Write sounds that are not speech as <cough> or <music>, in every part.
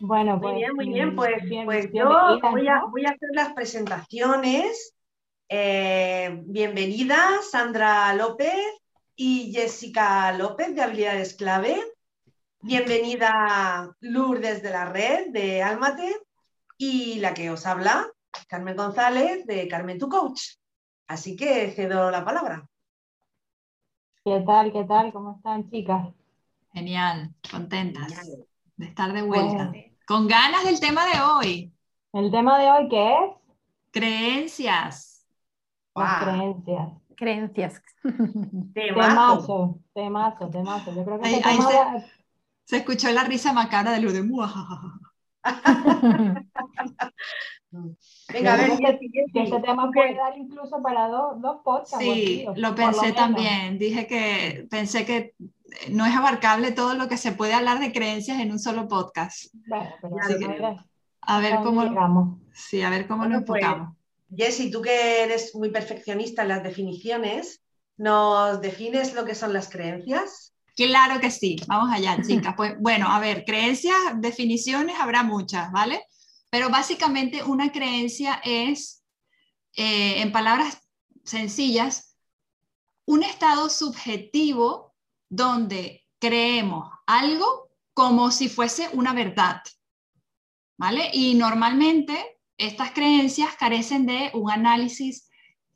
Bueno, Muy pues, bien, muy bien. Pues, bien- pues yo voy a, ¿no? voy a hacer las presentaciones. Eh, bienvenida Sandra López y Jessica López de Habilidades Clave. Bienvenida Lourdes de la red de Almate y la que os habla, Carmen González de Carmen Tu Coach. Así que cedo la palabra. ¿Qué tal? ¿Qué tal? ¿Cómo están, chicas? Genial, contentas Genial. de estar de vuelta. Bueno. Con ganas del tema de hoy, El tema de hoy, ¿qué es? creencias. Las Guau, creencias. Creencias. <laughs> temazo. Temazo, temazo. Yo creo que Ahí- ahí se- Se escuchó la risa macabra de Lourdes. <laughs> <laughs> Muajajaja. Venga, a ver, que ese tema ¿tú puede dar incluso para dos, dos podcasts. Sí, lo pensé también. Dije que pensé que no es abarcable todo lo que se puede hablar de creencias en un solo podcast. Bueno, pero sí. ver A ver cómo, llegamos. sí, a ver cómo Bueno, lo pues, enfocamos. Jessy, tú que eres muy perfeccionista en las definiciones, ¿nos defines lo que son las creencias? Claro que sí, vamos allá, chicas. Pues bueno, a ver, creencias, definiciones habrá muchas, ¿vale? Pero básicamente una creencia es, eh, en palabras sencillas, un estado subjetivo donde creemos algo como si fuese una verdad, ¿vale? Y normalmente estas creencias carecen de un análisis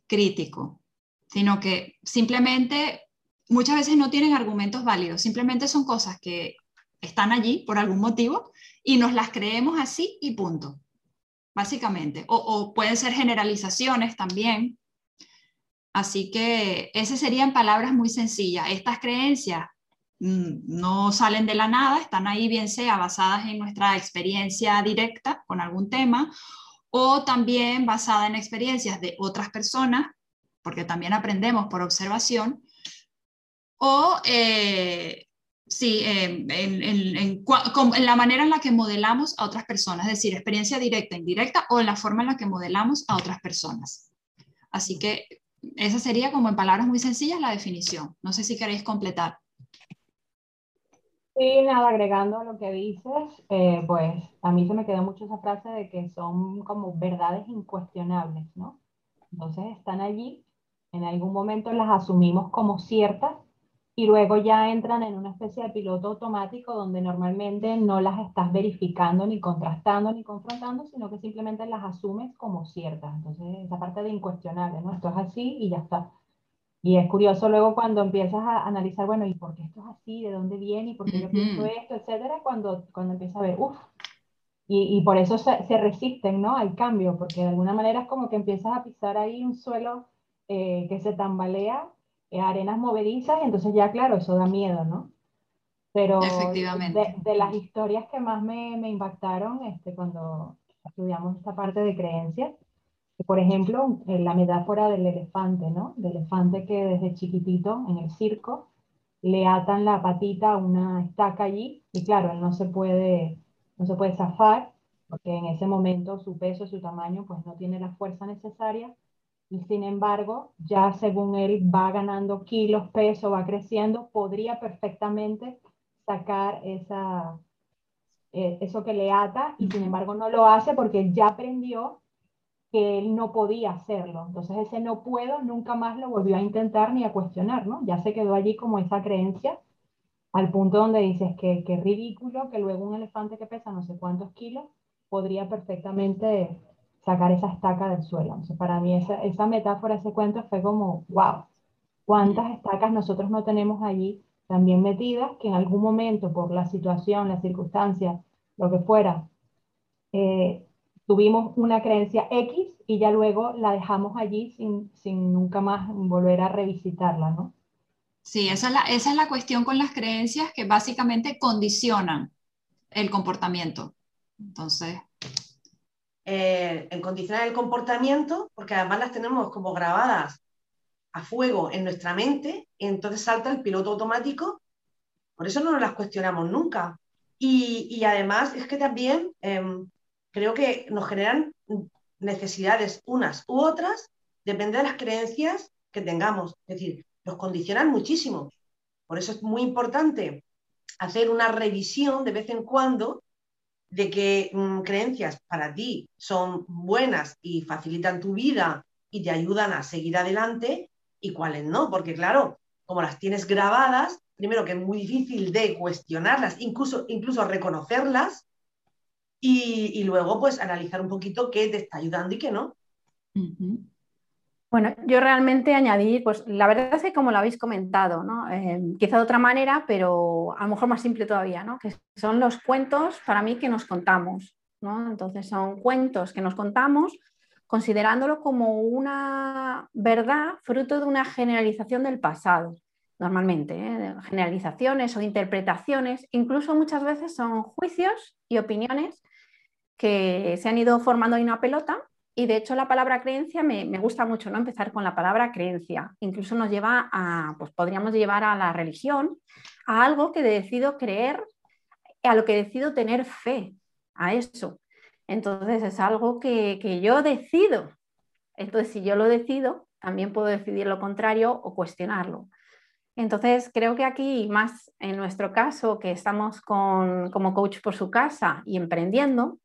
crítico, sino que simplemente muchas veces no tienen argumentos válidos, simplemente son cosas que están allí por algún motivo y nos las creemos así y punto, básicamente. O, pueden ser generalizaciones también. Así que ese serían palabras muy sencillas. Estas creencias mm, no salen de la nada, están ahí bien sea basadas en nuestra experiencia directa con algún tema o también basada en experiencias de otras personas, porque también aprendemos por observación, o eh, sí, eh, en, la manera en la que modelamos a otras personas, es decir, experiencia directa, indirecta, o en la forma en la que modelamos a otras personas. Así que esa sería como en palabras muy sencillas la definición. No sé si queréis completar. Y nada, agregando a lo que dices, eh, pues a mí se me quedó mucho esa frase de que son como verdades incuestionables, ¿no? Entonces están allí, en algún momento las asumimos como ciertas y luego ya entran en una especie de piloto automático donde normalmente no las estás verificando, ni contrastando, ni confrontando, sino que simplemente las asumes como ciertas. Entonces esa parte de incuestionable, ¿no? Esto es así y ya está. Y es curioso luego cuando empiezas a analizar, bueno, ¿y por qué esto es así? ¿De dónde viene? ¿Y por qué yo pienso esto? Etcétera, cuando, cuando empiezas a ver, uff. Y, y por eso se, se resisten, ¿no? Al cambio, porque de alguna manera es como que empiezas a pisar ahí un suelo eh, que se tambalea, arenas movedizas, y entonces ya, claro, eso da miedo, ¿no? Pero Efectivamente. de, de las historias que más me, me impactaron este, cuando estudiamos esta parte de creencias, por ejemplo, eh, la metáfora del elefante, ¿no? Del elefante que desde chiquitito en el circo le atan la patita a una estaca allí y claro, él no se puede, no se puede zafar porque en ese momento su peso, su tamaño, pues no tiene la fuerza necesaria y sin embargo, ya según él va ganando kilos, peso, va creciendo, podría perfectamente sacar esa, eh, eso que le ata y sin embargo no lo hace porque ya aprendió que él no podía hacerlo. Entonces ese no puedo nunca más lo volvió a intentar ni a cuestionar, ¿no? Ya se quedó allí como esa creencia al punto donde dices que, que ridículo que luego un elefante que pesa no sé cuántos kilos podría perfectamente sacar esa estaca del suelo. Entonces para mí esa, esa metáfora, ese cuento fue como, wow, cuántas estacas nosotros no tenemos allí también metidas que en algún momento por la situación, las circunstancias, lo que fuera, eh, tuvimos una creencia X y ya luego la dejamos allí sin, sin nunca más volver a revisitarla, ¿no? Sí, esa es, la, esa es la cuestión con las creencias que básicamente condicionan el comportamiento. Entonces, eh, en condicionar el comportamiento, porque además las tenemos como grabadas a fuego en nuestra mente, y entonces salta el piloto automático, por eso no nos las cuestionamos nunca. Y, además es que también em, creo que nos generan necesidades unas u otras, depende de las creencias que tengamos, es decir, nos condicionan muchísimo. Por eso es muy importante hacer una revisión de vez en cuando de qué mm, creencias para ti son buenas y facilitan tu vida y te ayudan a seguir adelante y cuáles no, porque claro, como las tienes grabadas, primero que es muy difícil de cuestionarlas, incluso, incluso reconocerlas, y, luego pues analizar un poquito qué te está ayudando y qué no. Bueno, yo realmente añadir, pues la verdad es que como lo habéis comentado, ¿no? Eh, quizá de otra manera, pero a lo mejor más simple todavía, ¿no? que son los cuentos para mí que nos contamos. ¿no? Entonces son cuentos que nos contamos considerándolo como una verdad fruto de una generalización del pasado, normalmente, ¿eh? generalizaciones o interpretaciones, incluso muchas veces son juicios y opiniones que se han ido formando en una pelota y de hecho la palabra creencia me, gusta mucho, ¿no? Empezar con la palabra creencia. Incluso nos lleva a, pues podríamos llevar a la religión, a algo que decido creer, a lo que decido tener fe, a eso. Entonces es algo que, que yo decido. Entonces si yo lo decido, también puedo decidir lo contrario o cuestionarlo. Entonces, creo que aquí, más en nuestro caso, que estamos con, como coach por su casa y emprendiendo,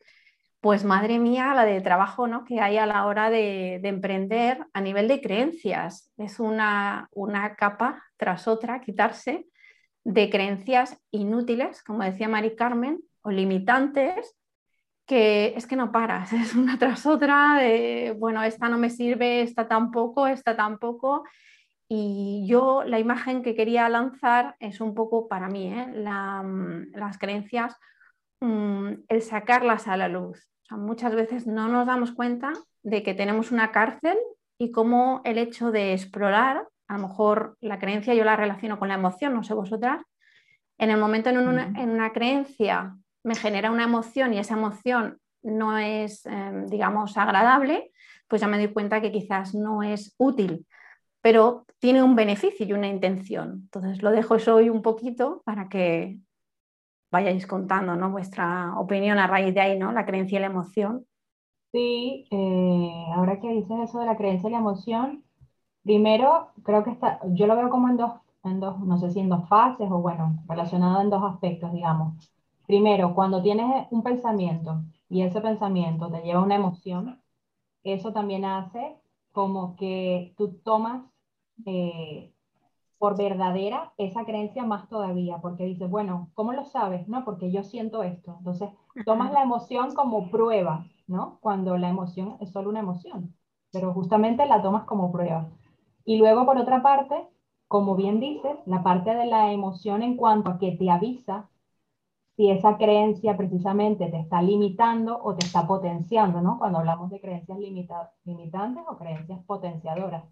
pues madre mía, la de trabajo ¿no? que hay a la hora de, emprender a nivel de creencias. Es una, una, capa tras otra, quitarse de creencias inútiles, como decía Mari Carmen, o limitantes, que es que no paras, <laughs> es una tras otra, bueno, esta no me sirve, esta tampoco, esta tampoco. Y yo la imagen que quería lanzar es un poco para mí, ¿eh? las creencias Mm, el sacarlas a la luz. muchas veces no nos damos cuenta de que tenemos una cárcel y cómo el hecho de explorar, a lo mejor la creencia yo la relaciono con la emoción, no sé vosotras, en el momento en una, creencia me genera una emoción y esa emoción no es, em, digamos, agradable, pues ya me doy cuenta que quizás no es útil, pero tiene un beneficio y una intención. Entonces lo dejo eso hoy un poquito para que vayáis contando ¿no? vuestra opinión a raíz de ahí, ¿no? La creencia y la emoción. Sí, eh, ahora que dices eso de la creencia y la emoción, primero creo que está, yo lo veo como en dos, en dos, no sé si en dos fases o bueno, relacionado en dos aspectos, digamos. Primero, cuando tienes un pensamiento y ese pensamiento te lleva a una emoción, eso también hace como que tú tomas eh, por verdadera esa creencia más todavía, porque dices, bueno, ¿cómo lo sabes? No, porque yo siento esto. Entonces, tomas la emoción como prueba, ¿no? Cuando la emoción es solo una emoción, pero justamente la tomas como prueba. Y luego, por otra parte, como bien dices, la parte de la emoción en cuanto a que te avisa si esa creencia precisamente te está limitando o te está potenciando, ¿no? Cuando hablamos de creencias limitantes o creencias potenciadoras.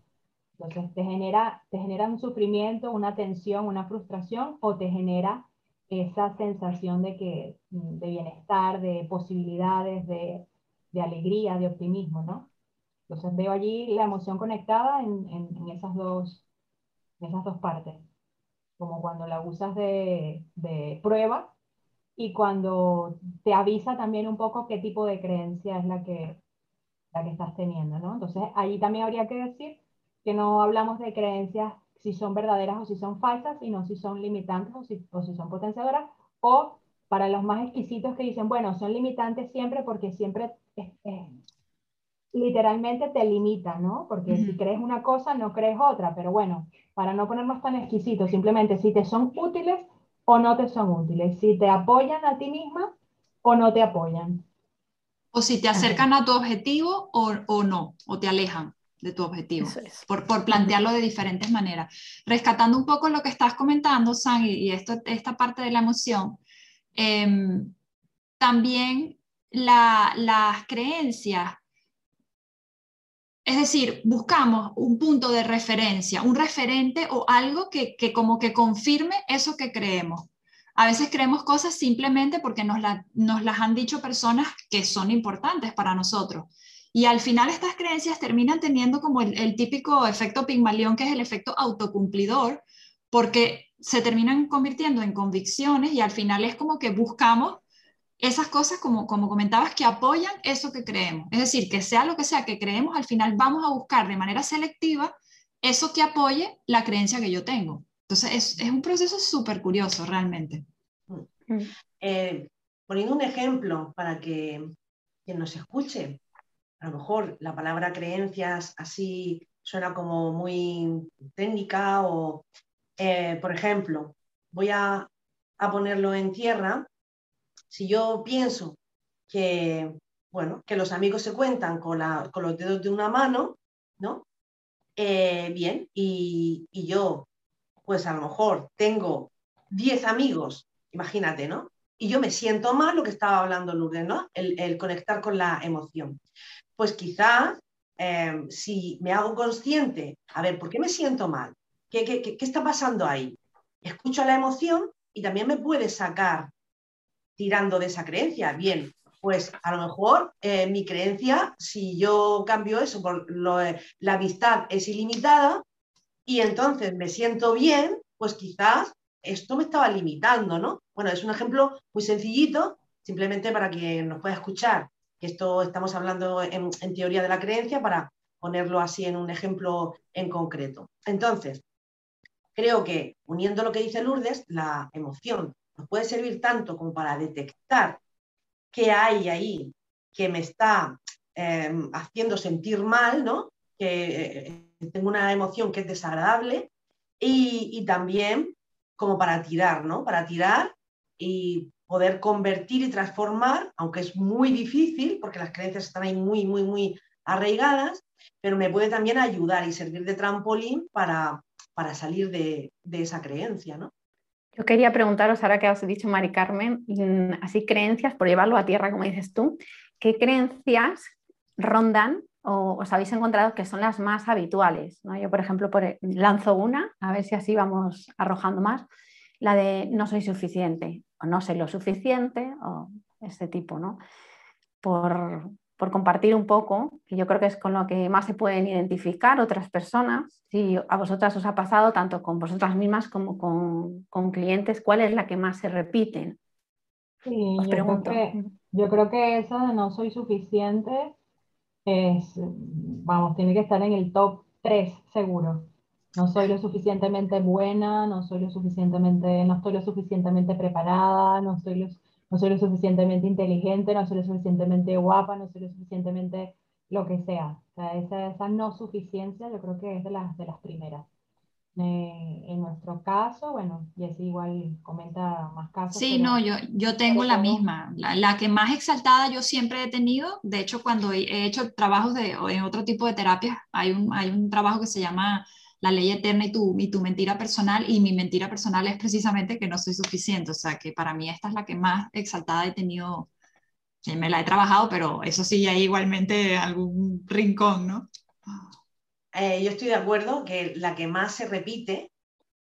Entonces, te genera, te genera un sufrimiento, una tensión, una frustración o te genera esa sensación de, que, de bienestar, de posibilidades, de, de alegría, de optimismo, ¿no? Entonces veo allí la emoción conectada en, en, esas, dos, esas dos partes, como cuando la usas de, de, prueba y cuando te avisa también un poco qué tipo de creencia es la que, la que estás teniendo, ¿no? Entonces allí también habría que decir que no hablamos de creencias si son verdaderas o si son falsas, sino si son limitantes o si, o si son potenciadoras, o para los más exquisitos que dicen, bueno, son limitantes siempre porque siempre literalmente te limitan, ¿no? Porque si crees una cosa, no crees otra, pero bueno, para no ponernos tan exquisitos, simplemente si te son útiles o no te son útiles, si te apoyan a ti misma o no te apoyan. O si te acercan a tu objetivo o, o no, o te alejan de tu objetivo, por, por, plantearlo de diferentes maneras. Rescatando un poco lo que estás comentando, San, y, esto, esta parte de la emoción, em, también las creencias, es decir, buscamos un punto de referencia, un referente o algo que, que como que confirme eso que creemos. A veces creemos cosas simplemente porque nos, nos las han dicho personas que son importantes para nosotros. Y al final estas creencias terminan teniendo como el, típico efecto Pigmalión, que es el efecto autocumplidor, porque se terminan convirtiendo en convicciones y al final es como que buscamos esas cosas, como, como comentabas, que apoyan eso que creemos. Es decir, que sea lo que sea que creemos, al final vamos a buscar de manera selectiva eso que apoye la creencia que yo tengo. Entonces, es, es un proceso súper curioso realmente. Mm. Eh, poniendo un ejemplo para que quien nos escuche, a lo mejor la palabra creencias así suena como muy técnica o, eh, por ejemplo, voy a, a ponerlo en tierra si yo pienso que, bueno, que los amigos se cuentan con, los dedos de una mano, ¿no? Eh, bien, y, yo, pues a lo mejor tengo 10 amigos, imagínate, ¿no? Y yo me siento mal, lo que estaba hablando Lourdes, ¿no? El, conectar con la emoción. Pues quizás, eh, si me hago consciente, a ver, ¿por qué me siento mal? ¿Qué, qué, qué está pasando ahí? Escucho la emoción y también me puede sacar tirando de esa creencia. Bien, pues a lo mejor eh, mi creencia, si yo cambio eso por eh, la amistad es ilimitada y entonces me siento bien, pues quizás esto me estaba limitando, ¿no? Bueno, es un ejemplo muy sencillito, simplemente para que nos pueda escuchar, que esto estamos hablando en, teoría de la creencia para ponerlo así en un ejemplo en concreto. Entonces, creo que uniendo lo que dice Lourdes, la emoción nos puede servir tanto como para detectar qué hay ahí que me está em, haciendo sentir mal, ¿no? que eh, tengo una emoción que es desagradable, y, también como para tirar, ¿no? Para tirar y poder convertir y transformar, aunque es muy difícil, porque las creencias están ahí muy, muy, muy arraigadas, pero me puede también ayudar y servir de trampolín para, para salir de, de esa creencia, ¿no? Yo quería preguntaros, ahora que os he dicho, Mari Carmen, así creencias, por llevarlo a tierra, como dices tú, ¿qué creencias rondan o os habéis encontrado que son las más habituales? Yo, por ejemplo, por, lanzo una, a ver si así vamos arrojando más, la de no soy suficiente, o no sé lo suficiente, o este tipo, ¿no? Por, por compartir un poco, que yo creo que es con lo que más se pueden identificar otras personas. Si a vosotras os ha pasado, tanto con vosotras mismas como con, clientes, ¿cuál es la que más se repiten? Sí, os pregunto. Yo creo, que, yo creo que esa de no soy suficiente es, vamos, tiene que estar en el top 3 seguro. No soy lo suficientemente buena, no soy lo suficientemente, no estoy lo suficientemente preparada, no soy lo no soy lo suficientemente inteligente, no soy lo suficientemente guapa, no soy lo suficientemente lo que sea. O sea, esa, esa no suficiencia yo creo que es de las, de las primeras. Eh, en nuestro caso, bueno, y así igual comenta más casos. Sí, no, yo, yo tengo la misma. La, la, que más exaltada yo siempre he tenido, de hecho, cuando he hecho trabajos de, en otro tipo de terapias, hay un, hay un trabajo que se llama la ley eterna y tu, y tu mentira personal, y mi mentira personal es precisamente que no soy suficiente, o sea que para mí esta es la que más exaltada he tenido, me la he trabajado, pero eso sí hay igualmente algún rincón, ¿no? Eh, yo estoy de acuerdo que la que más se repite,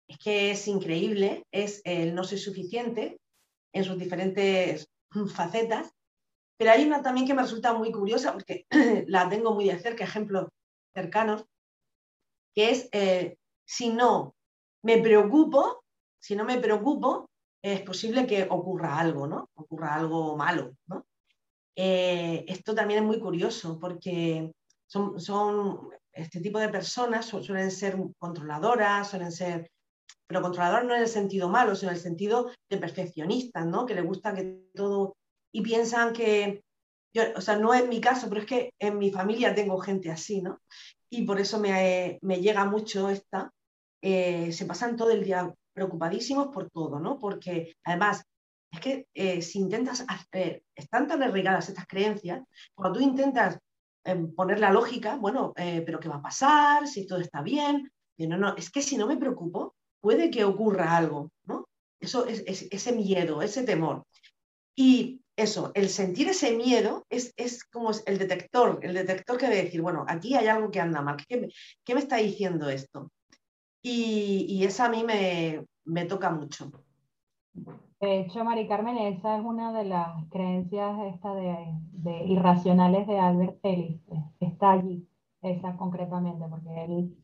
es que es increíble, es el no soy suficiente en sus diferentes facetas, pero hay una también que me resulta muy curiosa porque <clears throat> la tengo muy de cerca, ejemplos cercanos, que es eh, si no me preocupo, si no me preocupo, es posible que ocurra algo, ¿no? Ocurra algo malo. Eh, esto también es muy curioso porque son, este tipo de personas suelen ser controladoras, suelen ser, pero controladoras no en el sentido malo, sino en el sentido de perfeccionistas, ¿no? Que les gusta que todo y piensan que, o sea, no es mi caso, pero es que en mi familia tengo gente así, ¿no? Y por eso me, llega mucho esta, eh, se pasan todo el día preocupadísimos por todo, ¿no? Porque además, es que eh, si intentas hacer, están tan arraigadas estas creencias, cuando tú intentas em, poner la lógica, bueno, eh, pero ¿qué va a pasar? Si todo está bien. no, no, es que si no me preocupo, puede que ocurra algo, ¿no? Eso es ese miedo, ese temor. Y eso, el sentir ese miedo es, como el detector, el detector que debe decir, bueno, aquí hay algo que anda mal, ¿qué, me, está diciendo esto? Y, eso a mí me, toca mucho. De hecho, Mari Carmen, esa es una de las creencias esta de, de irracionales de Albert Ellis. Está allí, esa concretamente, porque él,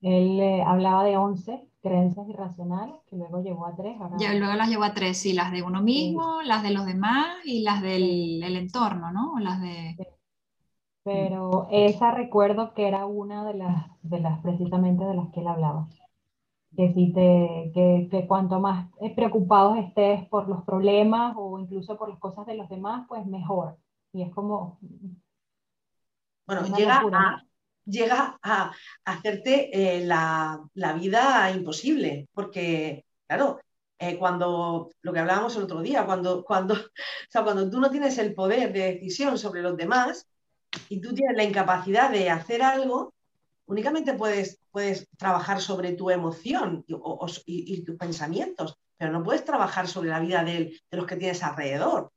él eh, hablaba de 11 creencias irracionales, que luego llevó a tres. Ya, luego las llevó a tres, sí, las de uno mismo, las de los demás y las del el entorno, ¿no? Las de... Pero esa recuerdo que era una de las, de las precisamente de las que él hablaba que, si te, que, que, cuanto más preocupados estés por los problemas o incluso por las cosas de los demás, pues mejor. Y es como... Bueno, llega a, llega a hacerte eh, la, la, vida imposible, porque, claro, eh, cuando, lo que hablábamos el otro día, cuando, cuando, <laughs> o sea, cuando tú no tienes el poder de decisión sobre los demás y tú tienes la incapacidad de hacer algo, únicamente puedes, puedes trabajar sobre tu emoción y, tus pensamientos, pero no puedes trabajar sobre la vida de, los que tienes alrededor.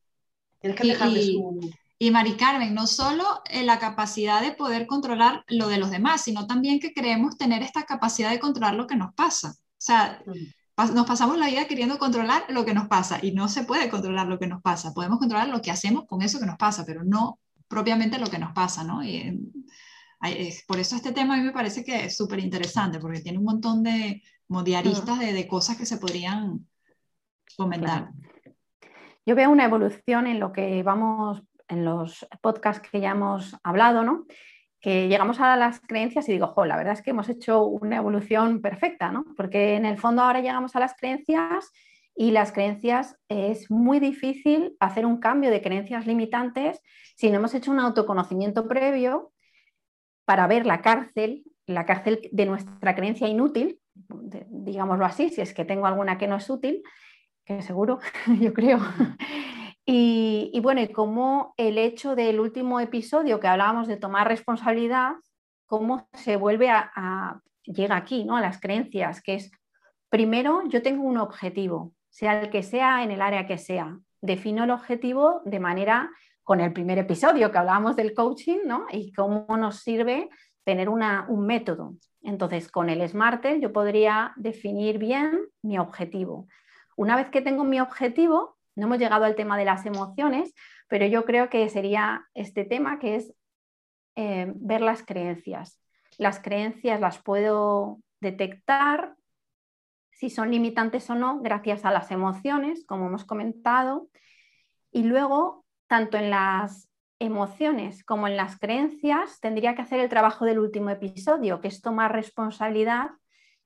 Tienes que dejarles su... Y Mari Carmen, no solo eh, la capacidad de poder controlar lo de los demás, sino también que creemos tener esta capacidad de controlar lo que nos pasa. O sea, nos pasamos la vida queriendo controlar lo que nos pasa y no se puede controlar lo que nos pasa. Podemos controlar lo que hacemos con eso que nos pasa, pero no propiamente lo que nos pasa, ¿no? Y, por eso este tema a mí me parece que es súper interesante, porque tiene un montón de diaristas de, cosas que se podrían comentar. Yo veo una evolución en lo que vamos, en los podcasts que ya hemos hablado, ¿no? que llegamos a las creencias y digo, jo, la verdad es que hemos hecho una evolución perfecta, ¿no? Porque en el fondo ahora llegamos a las creencias y las creencias es muy difícil hacer un cambio de creencias limitantes si no hemos hecho un autoconocimiento previo para ver la cárcel, la cárcel de nuestra creencia inútil, digámoslo así, si es que tengo alguna que no es útil, que seguro, <laughs> yo creo. Y, bueno, y cómo el hecho del último episodio que hablábamos de tomar responsabilidad, cómo se vuelve a, llega aquí, ¿no? A las creencias, que es, primero, yo tengo un objetivo, sea el que sea, en el área que sea. Defino el objetivo de manera con el primer episodio que hablábamos del coaching, ¿no? Y cómo nos sirve tener un método. Entonces, con el SMART yo podría definir bien mi objetivo. Una vez que tengo mi objetivo, no hemos llegado al tema de las emociones, pero yo creo que sería este tema que es eh, ver las creencias. Las creencias las puedo detectar si son limitantes o no gracias a las emociones, como hemos comentado. Y luego tanto en las emociones como en las creencias, tendría que hacer el trabajo del último episodio, que es tomar responsabilidad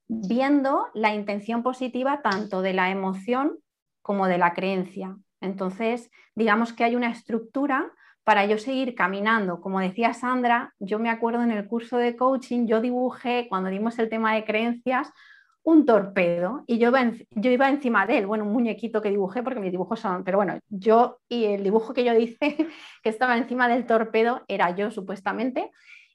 viendo la intención positiva tanto de la emoción como de la creencia. Entonces, digamos que hay una estructura para yo seguir caminando. Como decía Sandra, yo me acuerdo en el curso de coaching, yo dibujé, cuando dimos el tema de creencias, un torpedo y yo iba, encima de él, bueno, un muñequito que dibujé porque mis dibujos son, pero bueno, yo y el dibujo que yo hice <laughs> que estaba encima del torpedo era yo supuestamente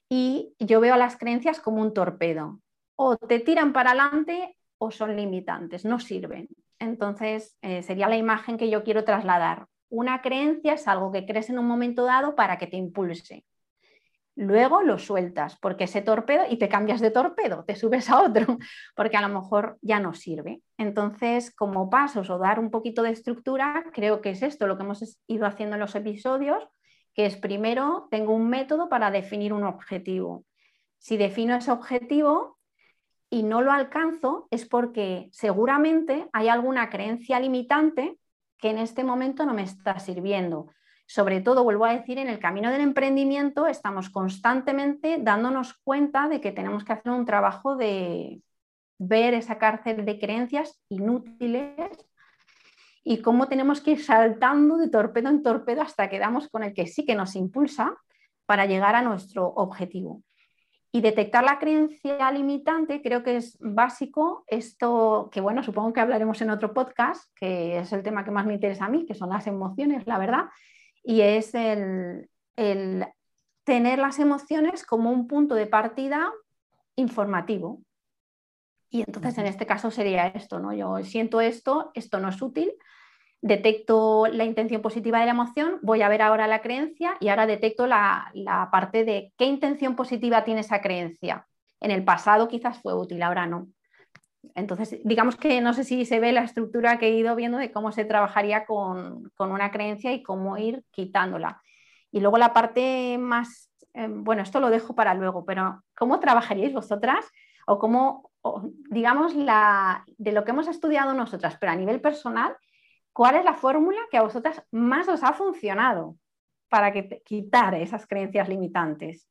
y yo veo las creencias como un torpedo, o te tiran para adelante o son limitantes, no sirven. Entonces eh, sería la imagen que yo quiero trasladar. Una creencia es algo que crees en un momento dado para que te impulse luego lo sueltas porque ese torpedo y te cambias de torpedo, te subes a otro <laughs> porque a lo mejor ya no sirve. Entonces, como pasos o dar un poquito de estructura, creo que es esto lo que hemos ido haciendo en los episodios, que es primero tengo un método para definir un objetivo. Si defino ese objetivo y no lo alcanzo es porque seguramente hay alguna creencia limitante que en este momento no me está sirviendo sobre todo, vuelvo a decir, en el camino del emprendimiento estamos constantemente dándonos cuenta de que tenemos que hacer un trabajo de ver esa cárcel de creencias inútiles y cómo tenemos que ir saltando de torpedo en torpedo hasta que damos con el que sí que nos impulsa para llegar a nuestro objetivo. Y detectar la creencia limitante creo que es básico. Esto, que bueno, supongo que hablaremos en otro podcast, que es el tema que más me interesa a mí, que son las emociones, la verdad y es el, tener las emociones como un punto de partida informativo. Y entonces en este caso sería esto, ¿no? Yo siento esto, esto no es útil, detecto la intención positiva de la emoción, voy a ver ahora la creencia y ahora detecto la, la, parte de qué intención positiva tiene esa creencia. En el pasado quizás fue útil, ahora no. Entonces, digamos que no sé si se ve la estructura que he ido viendo de cómo se trabajaría con, una creencia y cómo ir quitándola. Y luego la parte más, eh, bueno, esto lo dejo para luego, pero ¿cómo trabajaríais vosotras? O cómo, digamos, la, de lo que hemos estudiado nosotras, pero a nivel personal, ¿cuál es la fórmula que a vosotras más os ha funcionado para que, quitar esas creencias limitantes?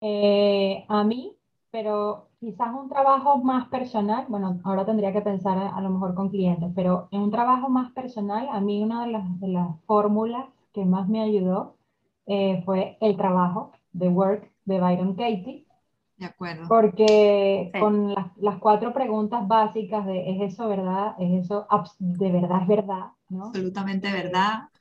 Eh, a mí, pero quizás un trabajo más personal, bueno, ahora tendría que pensar a, lo mejor con clientes, pero en un trabajo más personal, a mí una de las, de las fórmulas que más me ayudó eh, fue el trabajo, The Work de Byron Katie. De acuerdo. Porque con las, las, cuatro preguntas básicas de ¿es eso verdad? ¿Es eso de verdad es verdad? ¿no? Absolutamente verdad. <laughs>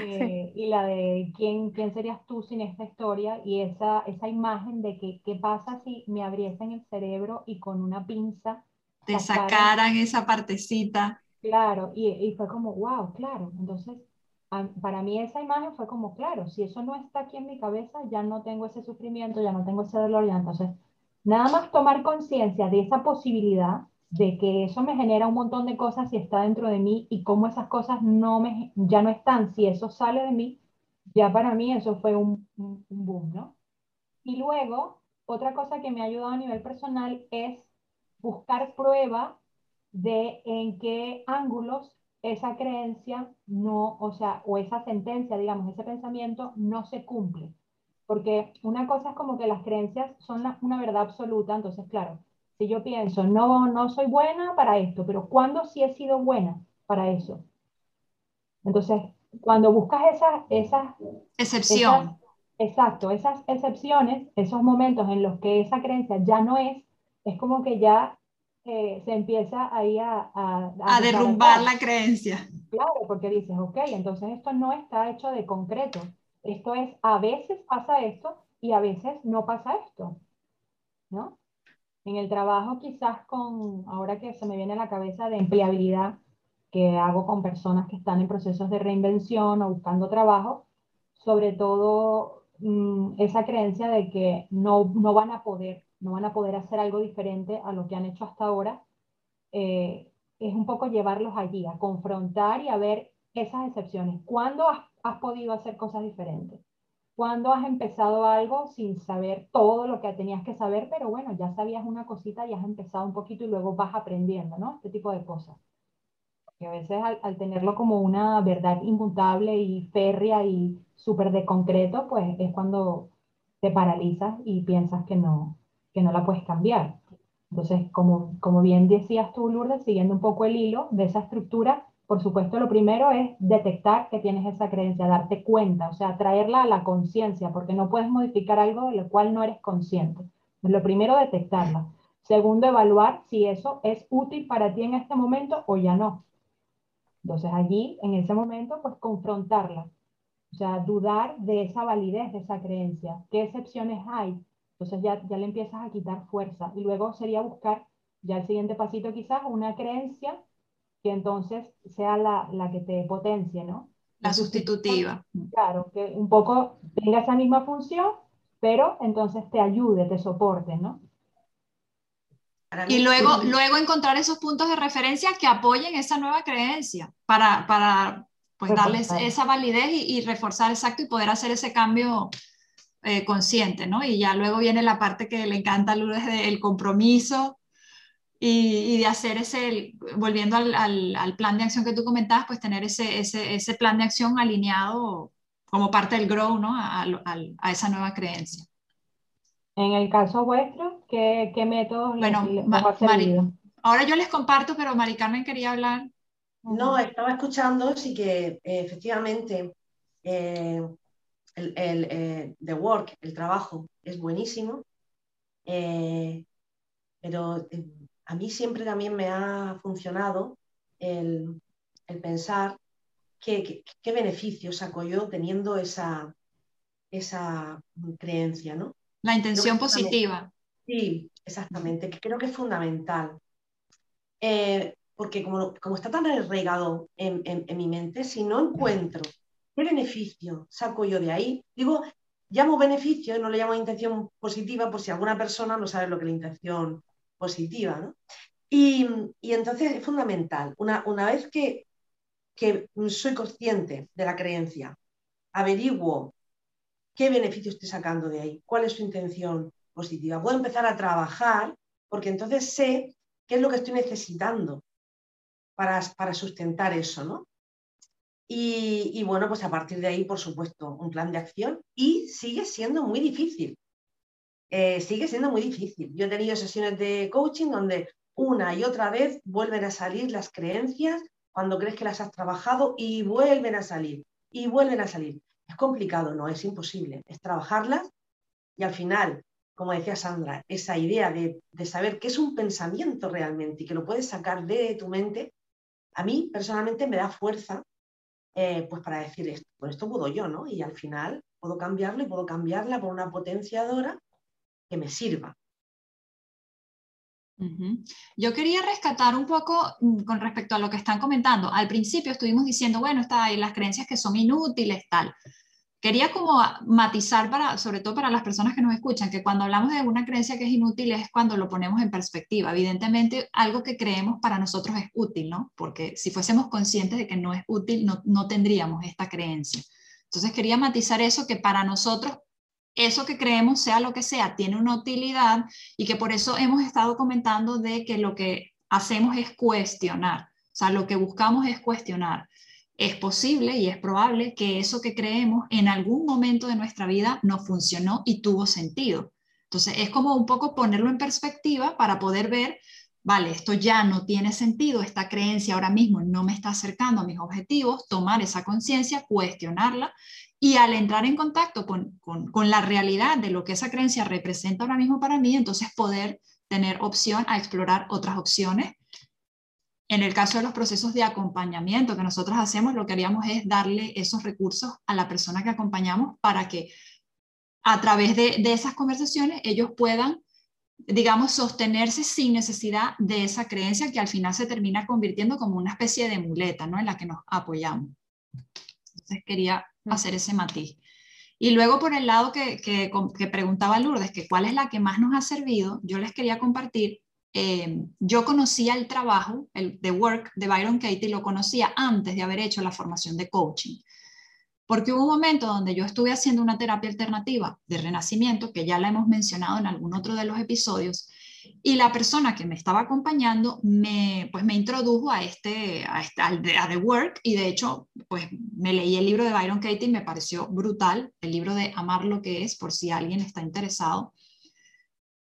Eh, y la de ¿quién, quién serías tú sin esta historia y esa, esa imagen de que qué pasa si me abriesen el cerebro y con una pinza te sacaran, esa partecita. Claro, y, y, fue como, wow, claro. Entonces, para mí esa imagen fue como, claro, si eso no está aquí en mi cabeza, ya no tengo ese sufrimiento, ya no tengo ese dolor, ya entonces, nada más tomar conciencia de esa posibilidad de que eso me genera un montón de cosas si está dentro de mí y cómo esas cosas no me, ya no están, si eso sale de mí, ya para mí eso fue un, un, boom, ¿no? Y luego, otra cosa que me ha ayudado a nivel personal es buscar prueba de en qué ángulos esa creencia no, o sea, o esa sentencia, digamos, ese pensamiento no se cumple. Porque una cosa es como que las creencias son una verdad absoluta, entonces, claro, si yo pienso, no, no soy buena para esto, pero ¿cuándo sí he sido buena para eso? Entonces, cuando buscas esas... Esa, Excepción. exacto, esas excepciones, esos momentos en los que esa creencia ya no es, es como que ya eh, se empieza ahí a... A, a derrumbar la creencia. Claro, porque dices, ok, entonces esto no está hecho de concreto. Esto es, a veces pasa esto y a veces no pasa esto. ¿No? En el trabajo quizás con, ahora que se me viene a la cabeza de empleabilidad, que hago con personas que están en procesos de reinvención o buscando trabajo, sobre todo mm, esa creencia de que no, no, van a poder, no van a poder hacer algo diferente a lo que han hecho hasta ahora, eh, es un poco llevarlos allí, a confrontar y a ver esas excepciones. ¿Cuándo has podido hacer cosas diferentes? ¿Cuándo has empezado algo sin saber todo lo que tenías que saber, pero bueno, ya sabías una cosita y has empezado un poquito y luego vas aprendiendo, ¿no? Este tipo de cosas. Que a veces al, tenerlo como una verdad inmutable y férrea y súper de concreto, pues es cuando te paralizas y piensas que no, que no la puedes cambiar. Entonces, como, como bien decías tú, Lourdes, siguiendo un poco el hilo de esa estructura, por supuesto, lo primero es detectar que tienes esa creencia, darte cuenta, o sea, traerla a la conciencia, porque no puedes modificar algo de lo cual no eres consciente. Lo primero, detectarla. Segundo, evaluar si eso es útil para ti en este momento o ya no. Entonces allí, en ese momento, pues confrontarla. O sea, dudar de esa validez de esa creencia. ¿Qué excepciones hay? Entonces ya, ya le empiezas a quitar fuerza. Y luego sería buscar, ya el siguiente pasito quizás, una creencia que entonces sea la, la que te potencie, ¿no? La sustitutiva. Claro, que un poco tenga esa misma función, pero entonces te ayude, te soporte, ¿no? Y luego, luego encontrar esos puntos de referencia que apoyen esa nueva creencia para, para pues, darles esa validez y, reforzar exacto y poder hacer ese cambio eh, consciente, ¿no? Y ya luego viene la parte que le encanta a Lourdes del compromiso, y, de hacer ese, volviendo al, al, plan de acción que tú comentabas, pues tener ese, ese, ese, plan de acción alineado como parte del grow, ¿no? A, a, esa nueva creencia. En el caso vuestro, ¿qué, qué métodos bueno, Ahora yo les comparto, pero Mari Carmen quería hablar. No, estaba escuchando, sí que eh, efectivamente eh, el, el eh, the work, el trabajo, es buenísimo, pero a mí siempre también me ha funcionado el, pensar qué, beneficio saco yo teniendo esa, esa creencia, ¿no? La intención positiva. Sí, exactamente, que creo que es fundamental. Eh, porque como, como, está tan arraigado en, mi mente, si no encuentro qué beneficio saco yo de ahí, digo, llamo beneficio y no le llamo intención positiva por si alguna persona no sabe lo que es la intención positiva. ¿no? Y, entonces es fundamental, una, una vez que, que soy consciente de la creencia, averiguo qué beneficio estoy sacando de ahí, cuál es su intención positiva. Puedo empezar a trabajar porque entonces sé qué es lo que estoy necesitando para, para sustentar eso, ¿no? Y, bueno, pues a partir de ahí, por supuesto, un plan de acción y sigue siendo muy difícil. Eh, sigue siendo muy difícil. Yo he tenido sesiones de coaching donde una y otra vez vuelven a salir las creencias cuando crees que las has trabajado y vuelven a salir y vuelven a salir. Es complicado, no es imposible, es trabajarlas y al final, como decía Sandra, esa idea de, saber qué es un pensamiento realmente y que lo puedes sacar de tu mente, a mí personalmente me da fuerza eh, pues para decir esto, pues esto puedo yo, ¿no? Y al final puedo cambiarlo y puedo cambiarla por una potenciadora que me sirva. Yo quería rescatar un poco mm, con respecto a lo que están comentando. Al principio estuvimos diciendo, bueno, está ahí las creencias que son inútiles, tal. Quería como matizar, para, sobre todo para las personas que nos escuchan, que cuando hablamos de una creencia que es inútil es cuando lo ponemos en perspectiva. Evidentemente, algo que creemos para nosotros es útil, ¿no? Porque si fuésemos conscientes de que no es útil, no, no tendríamos esta creencia. Entonces, quería matizar eso, que para nosotros eso que creemos, sea lo que sea, tiene una utilidad y que por eso hemos estado comentando de que lo que hacemos es cuestionar. O sea, lo que buscamos es cuestionar es posible y es probable que eso que creemos en algún momento de nuestra vida no funcionó y tuvo sentido. Entonces, es como un poco ponerlo en perspectiva para poder ver, vale, esto ya no tiene sentido, esta creencia ahora mismo no me está acercando a mis objetivos, tomar esa conciencia, cuestionarla y al entrar en contacto con, con la realidad de lo que esa creencia representa ahora mismo para mí, entonces poder tener opción a explorar otras opciones en el caso de los procesos de acompañamiento que nosotros hacemos, lo que haríamos es darle esos recursos a la persona que acompañamos para que a través de, esas conversaciones ellos puedan, digamos, sostenerse sin necesidad de esa creencia que al final se termina convirtiendo como una especie de muleta, ¿no? En la que nos apoyamos. Entonces quería hacer ese matiz. Y luego por el lado que, que, que preguntaba Lourdes, que cuál es la que más nos ha servido, yo les quería compartir eh, yo conocía el trabajo, el The Work de Byron Katie, lo conocía antes de haber hecho la formación de coaching. Porque hubo un momento donde yo estuve haciendo una terapia alternativa de renacimiento, que ya la hemos mencionado en algún otro de los episodios, y la persona que me estaba acompañando me, pues me introdujo a este, a, este, a The Work, y de hecho, pues me leí el libro de Byron Katie y me pareció brutal, el libro de Amar lo que es, por si alguien está interesado.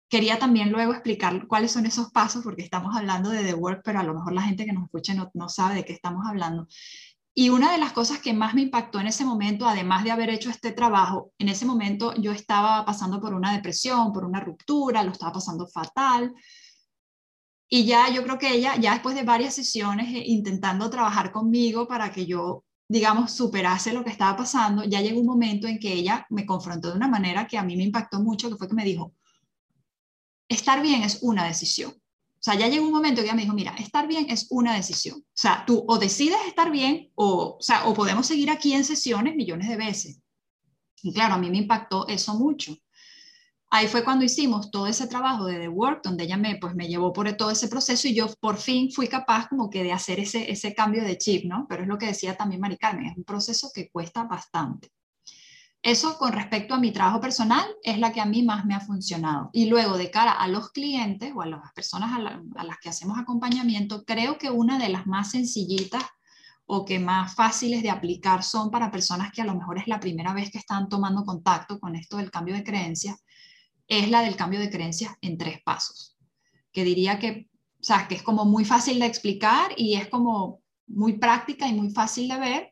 Quería también luego explicar cuáles son esos pasos, porque estamos hablando de The Work, pero a lo mejor la gente que nos escucha no, no sabe de qué estamos hablando. Y una de las cosas que más me impactó en ese momento, además de haber hecho este trabajo, en ese momento yo estaba pasando por una depresión, por una ruptura, lo estaba pasando fatal. Y ya yo creo que ella, ya después de varias sesiones eh, intentando trabajar conmigo para que yo, digamos, superase lo que estaba pasando, ya llegó un momento en que ella me confrontó de una manera que a mí me impactó mucho, que fue que me dijo, estar bien es una decisión. O sea, ya llegó un momento que ella me dijo, mira, estar bien es una decisión. O sea, tú o decides estar bien o, o, o podemos seguir aquí en sesiones millones de veces. Y claro, a mí me impactó eso mucho. Ahí fue cuando hicimos todo ese trabajo de The Work, donde ella me, pues, me llevó por todo ese proceso y yo por fin fui capaz como que de hacer ese, ese cambio de chip, ¿no? Pero es lo que decía también Mari Carmen, es un proceso que cuesta bastante. Eso con respecto a mi trabajo personal es la que a mí más me ha funcionado. Y luego de cara a los clientes o a las personas a, las que hacemos acompañamiento, creo que una de las más sencillitas o que más fáciles de aplicar son para personas que a lo mejor es la primera vez que están tomando contacto con esto del cambio de creencias, es la del cambio de creencias en tres pasos, que diría que, o sea, que es como muy fácil de explicar y es como muy práctica y muy fácil de ver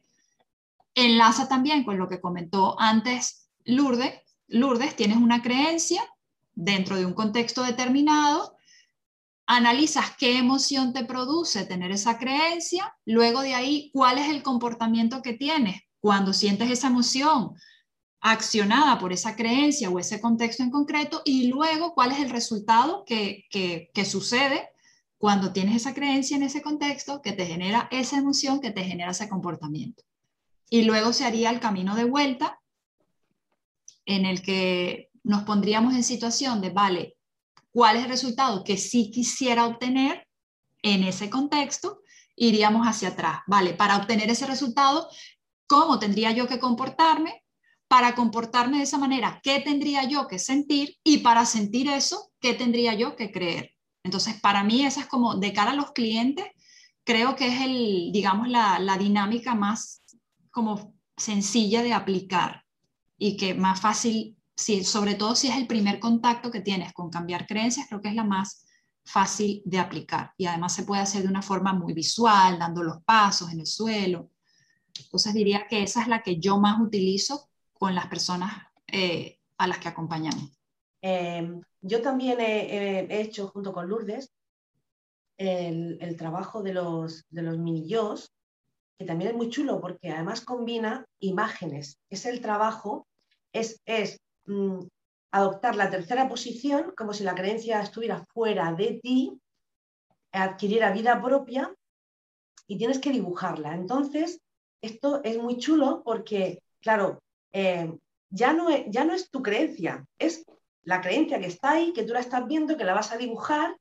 enlaza también con lo que comentó antes Lourdes. Lourdes, tienes una creencia dentro de un contexto determinado, analizas qué emoción te produce tener esa creencia, luego de ahí, cuál es el comportamiento que tienes cuando sientes esa emoción accionada por esa creencia o ese contexto en concreto, y luego cuál es el resultado que, que sucede cuando tienes esa creencia en ese contexto que te genera esa emoción, que te genera ese comportamiento y luego se haría el camino de vuelta en el que nos pondríamos en situación de, vale, ¿cuál es el resultado que sí quisiera obtener en ese contexto? Iríamos hacia atrás, ¿vale? Para obtener ese resultado, ¿cómo tendría yo que comportarme? Para comportarme de esa manera, ¿qué tendría yo que sentir? Y para sentir eso, ¿qué tendría yo que creer? Entonces, para mí, esa es como de cara a los clientes, creo que es el, digamos, la, la dinámica más como sencilla de aplicar y que más fácil, si, sobre todo si es el primer contacto que tienes con cambiar creencias, creo que es la más fácil de aplicar. Y además se puede hacer de una forma muy visual, dando los pasos en el suelo. Entonces diría que esa es la que yo más utilizo con las personas eh, a las que acompañamos. Em, yo también he, hecho junto con Lourdes el, trabajo de los, de los mini-yos, que también es muy chulo porque además combina imágenes. Es el trabajo, es, es mm, adoptar la tercera posición como si la creencia estuviera fuera de ti, adquiriera vida propia y tienes que dibujarla. Entonces, esto es muy chulo porque, claro, eh, ya, no es, ya no es tu creencia, es la creencia que está ahí, que tú la estás viendo, que la vas a dibujar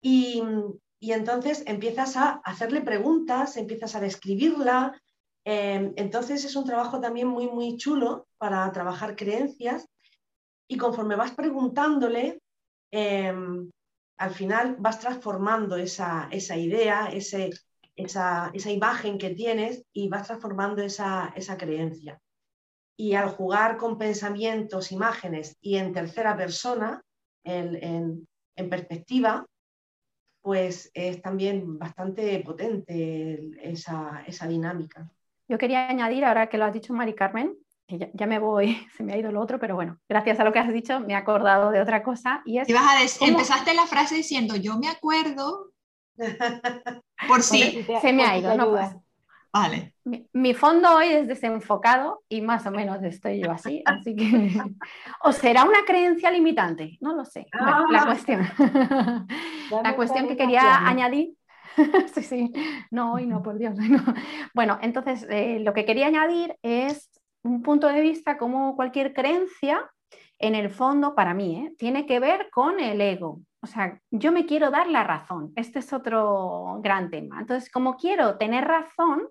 y, entonces empiezas a hacerle preguntas, empiezas a describirla. Em, entonces es un trabajo también muy, muy chulo para trabajar creencias y conforme vas preguntándole, em, al final vas transformando esa, esa idea, ese, esa, esa, imagen que tienes y vas transformando esa, esa creencia. Y al jugar con pensamientos, imágenes y en tercera persona, en, en, perspectiva, pues es también bastante potente esa, esa, dinámica. Yo quería añadir, ahora que lo has dicho Mari Carmen, que ya, me voy, <laughs> se me ha ido lo otro, pero bueno, gracias a lo que has dicho me he acordado de otra cosa. Y es, empezaste la frase diciendo, yo me acuerdo, por <laughs> si se me ha ido, no pasa. Vale. Mi, fondo hoy es desenfocado y más o menos estoy yo así, así que... <laughs> ¿O será una creencia limitante? No lo sé. la ah. cuestión, la cuestión <laughs> que quería añadir... <laughs> sí, sí, no, hoy no, por Dios. Bueno, entonces eh, lo que quería añadir es un punto de vista como cualquier creencia, en el fondo, para mí, ¿eh? tiene que ver con el ego. O sea, yo me quiero dar la razón. Este es otro gran tema. Entonces, como quiero tener razón,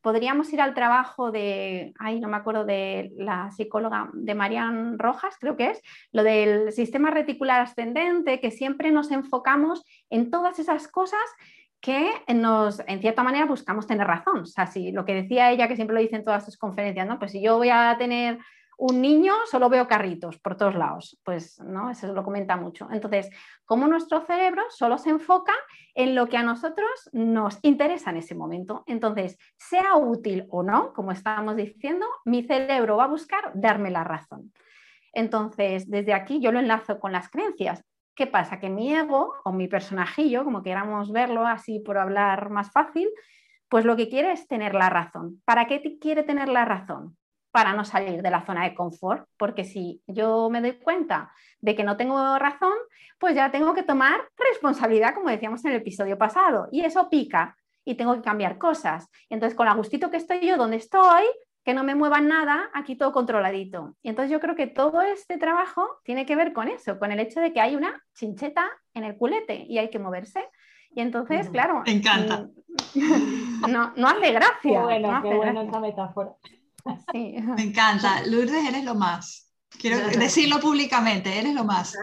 podríamos ir al trabajo de, ay, no me acuerdo de la psicóloga de Marian Rojas, creo que es, lo del sistema reticular ascendente, que siempre nos enfocamos en todas esas cosas que nos, en cierta manera, buscamos tener razón. O sea, si lo que decía ella, que siempre lo dice en todas sus conferencias, ¿no? Pues si yo voy a tener un niño solo veo carritos por todos lados, pues no, eso lo comenta mucho. Entonces, como nuestro cerebro solo se enfoca en lo que a nosotros nos interesa en ese momento. Entonces, sea útil o no, como estábamos diciendo, mi cerebro va a buscar darme la razón. Entonces, desde aquí yo lo enlazo con las creencias. ¿Qué pasa? Que mi ego o mi personajillo, como queramos verlo así por hablar más fácil, pues lo que quiere es tener la razón. ¿Para qué quiere tener la razón? Para no salir de la zona de confort, porque si yo me doy cuenta de que no tengo razón, pues ya tengo que tomar responsabilidad, como decíamos en el episodio pasado, y eso pica y tengo que cambiar cosas. Entonces, con el gustito que estoy yo donde estoy, que no me muevan nada, aquí todo controladito. Y entonces yo creo que todo este trabajo tiene que ver con eso, con el hecho de que hay una chincheta en el culete y hay que moverse. Y entonces, claro. Me encanta. <laughs> No, no hace gracia. bueno, qué buena esta metáfora. Me encanta. Lourdes, eres lo más. Quiero decirlo públicamente, eres lo más.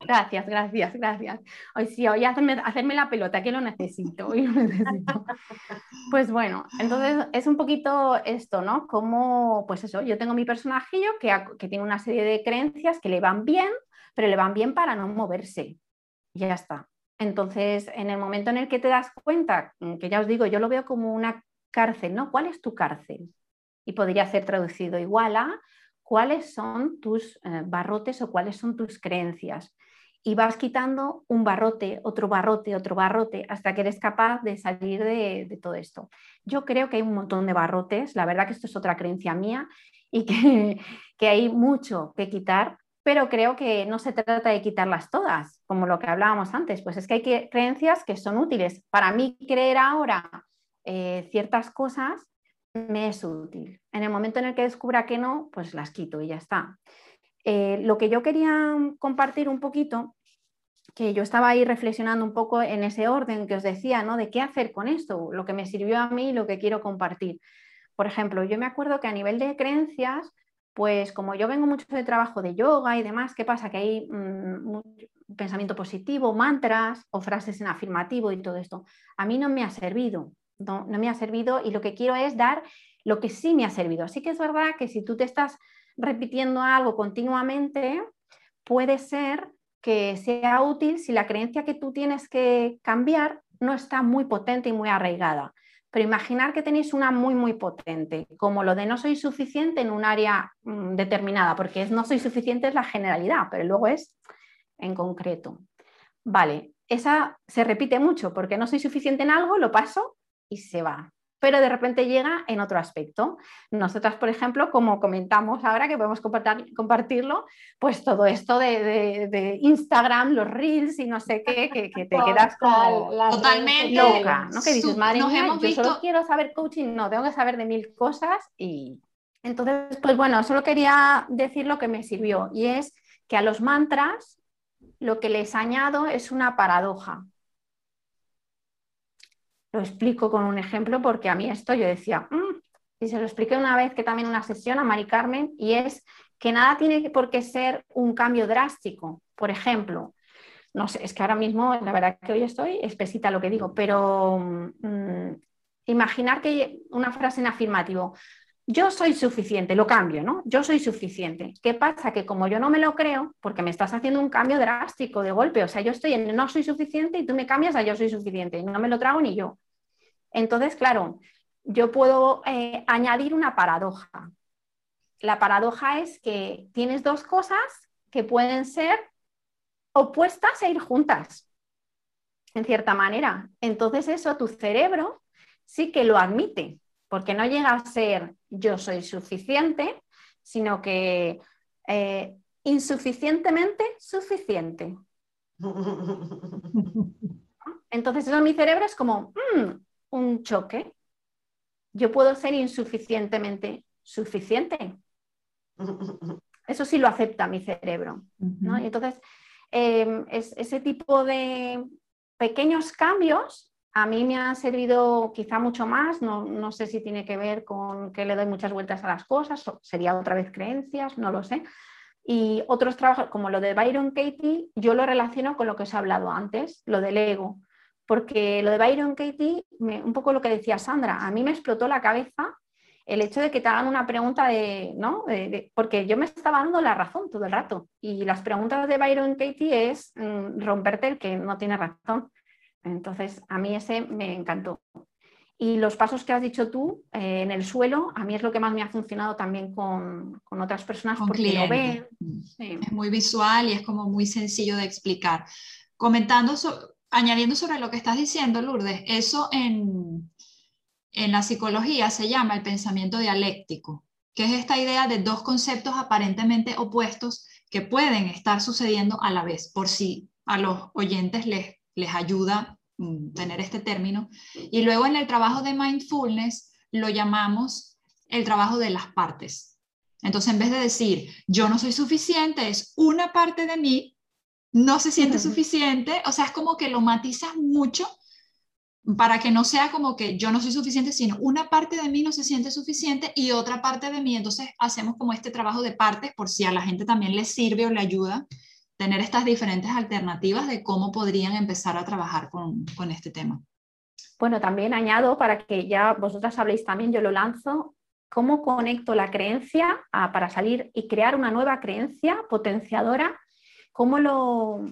Gracias, gracias, gracias. Hoy sí, hoy hacerme, hacerme la pelota, que lo necesito, hoy lo necesito. Pues bueno, entonces es un poquito esto, ¿no? Como, pues eso, yo tengo mi personajillo que, que tiene una serie de creencias que le van bien, pero le van bien para no moverse. Y ya está. Entonces, en el momento en el que te das cuenta, que ya os digo, yo lo veo como una cárcel, ¿no? ¿Cuál es tu cárcel? Y podría ser traducido igual a cuáles son tus eh, barrotes o cuáles son tus creencias. Y vas quitando un barrote, otro barrote, otro barrote, hasta que eres capaz de salir de, todo esto. Yo creo que hay un montón de barrotes, la verdad que esto es otra creencia mía y que, <laughs> que hay mucho que quitar, pero creo que no se trata de quitarlas todas, como lo que hablábamos antes, pues es que hay creencias que son útiles. Para mí creer ahora eh, ciertas cosas me es útil. En el momento en el que descubra que no, pues las quito y ya está. Eh, lo que yo quería compartir un poquito, que yo estaba ahí reflexionando un poco en ese orden que os decía, ¿no? De qué hacer con esto, lo que me sirvió a mí y lo que quiero compartir. Por ejemplo, yo me acuerdo que a nivel de creencias, pues como yo vengo mucho de trabajo de yoga y demás, ¿qué pasa? Que hay mm, pensamiento positivo, mantras o frases en afirmativo y todo esto. A mí no me ha servido, no, me ha servido y lo que quiero es dar lo que sí me ha servido. Así que es verdad que si tú te estás repitiendo algo continuamente, puede ser que sea útil si la creencia que tú tienes que cambiar no está muy potente y muy arraigada. Pero imaginar que tenéis una muy, muy potente, como lo de no soy suficiente en un área mm, determinada, porque es no soy suficiente es la generalidad, pero luego es en concreto. Vale, esa se repite mucho porque no soy suficiente en algo, lo paso y se va. Pero de repente llega en otro aspecto. Nosotras, por ejemplo, como comentamos ahora que podemos compartirlo, pues todo esto de, Instagram, los reels y no sé qué, que, te quedas como totalmente loca, ¿no? Que dices, madre mía, yo solo quiero saber coaching, no, tengo que saber de mil cosas y entonces, pues bueno, solo quería decir lo que me sirvió y es que a los mantras lo que les añado es una paradoja. Lo explico con un ejemplo porque a mí esto yo decía, mm", y se lo expliqué una vez que también una sesión a Mari Carmen, y es que nada tiene por qué ser un cambio drástico. Por ejemplo, no sé, es que ahora mismo, la verdad que hoy estoy espesita lo que digo, pero mm, imaginar que una frase en afirmativo, yo soy suficiente, lo cambio, ¿no? Yo soy suficiente. ¿Qué pasa? Que como yo no me lo creo, porque me estás haciendo un cambio drástico de golpe, o sea, yo estoy en no soy suficiente y tú me cambias a yo soy suficiente y no me lo trago ni yo. Entonces, claro, yo puedo eh, añadir una paradoja. La paradoja es que tienes dos cosas que pueden ser opuestas e ir juntas, en cierta manera. Entonces eso tu cerebro sí que lo admite porque no llega a ser yo soy suficiente, sino que eh, insuficientemente suficiente. <laughs> Entonces eso en mi cerebro es como mm, un choque. Yo puedo ser insuficientemente suficiente. Eso sí lo acepta mi cerebro. Y entonces, em, ese tipo de pequeños cambios a mí me ha servido quizá mucho más, no, sé si tiene que ver con que le doy muchas vueltas a las cosas, sería otra vez creencias, no lo sé. Y otros trabajos, como lo de Byron Katie, yo lo relaciono con lo que os he hablado antes, lo del ego, porque lo de Byron Katie, un poco lo que decía Sandra, a mí me explotó la cabeza el hecho de que te hagan una pregunta de, ¿no? porque yo me estaba dando la razón todo el rato. Y las preguntas de Byron Katie es mm, romperte el que no tiene razón. Entonces, a mí ese me encantó. Y los pasos que has dicho tú eh, en el suelo, a mí es lo que más me ha funcionado también con, otras personas porque lo ven. Es muy visual y es como muy sencillo de explicar. Comentando, añadiendo sobre lo que estás diciendo, Lourdes, eso en, en la psicología se llama el pensamiento dialéctico, que es esta idea de dos conceptos aparentemente opuestos que pueden estar sucediendo a la vez, por si a los oyentes les les ayuda mm, tener este término. Y luego en el trabajo de mindfulness lo llamamos el trabajo de las partes. Entonces, en vez de decir, yo no soy suficiente, es una parte de mí, no se siente suficiente, o sea, es como que lo matizas mucho para que no sea como que yo no soy suficiente, sino una parte de mí no se siente suficiente y otra parte de mí, entonces hacemos como este trabajo de partes por si a la gente también le sirve o le ayuda tener estas diferentes alternativas de cómo podrían empezar a trabajar con, con este tema. Bueno, también añado para que ya vosotras habléis también, yo lo lanzo, cómo conecto la creencia para salir y crear una nueva creencia potenciadora, cómo lo,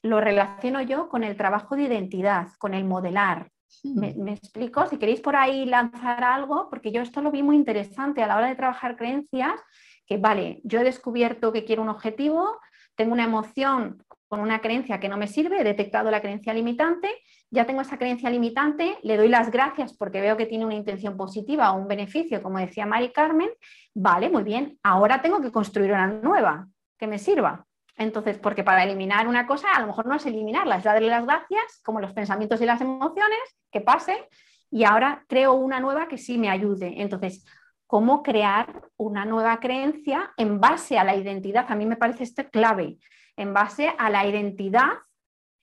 lo relaciono yo con el trabajo de identidad, con el modelar. ¿Me, ¿Me, explico? Si queréis por ahí lanzar algo, porque yo esto lo vi muy interesante a la hora de trabajar creencias, que vale, yo he descubierto que quiero un objetivo, tengo una emoción con una creencia que no me sirve, he detectado la creencia limitante, ya tengo esa creencia limitante, le doy las gracias porque veo que tiene una intención positiva o un beneficio, como decía Mari Carmen, vale, muy bien, ahora tengo que construir una nueva que me sirva. Entonces, porque para eliminar una cosa, a lo mejor no es eliminarla, es darle las gracias, como los pensamientos y las emociones, que pase, y ahora creo una nueva que sí me ayude. Entonces, ¿cómo crear una nueva creencia en base a la identidad? A mí me parece esto clave, en base a la identidad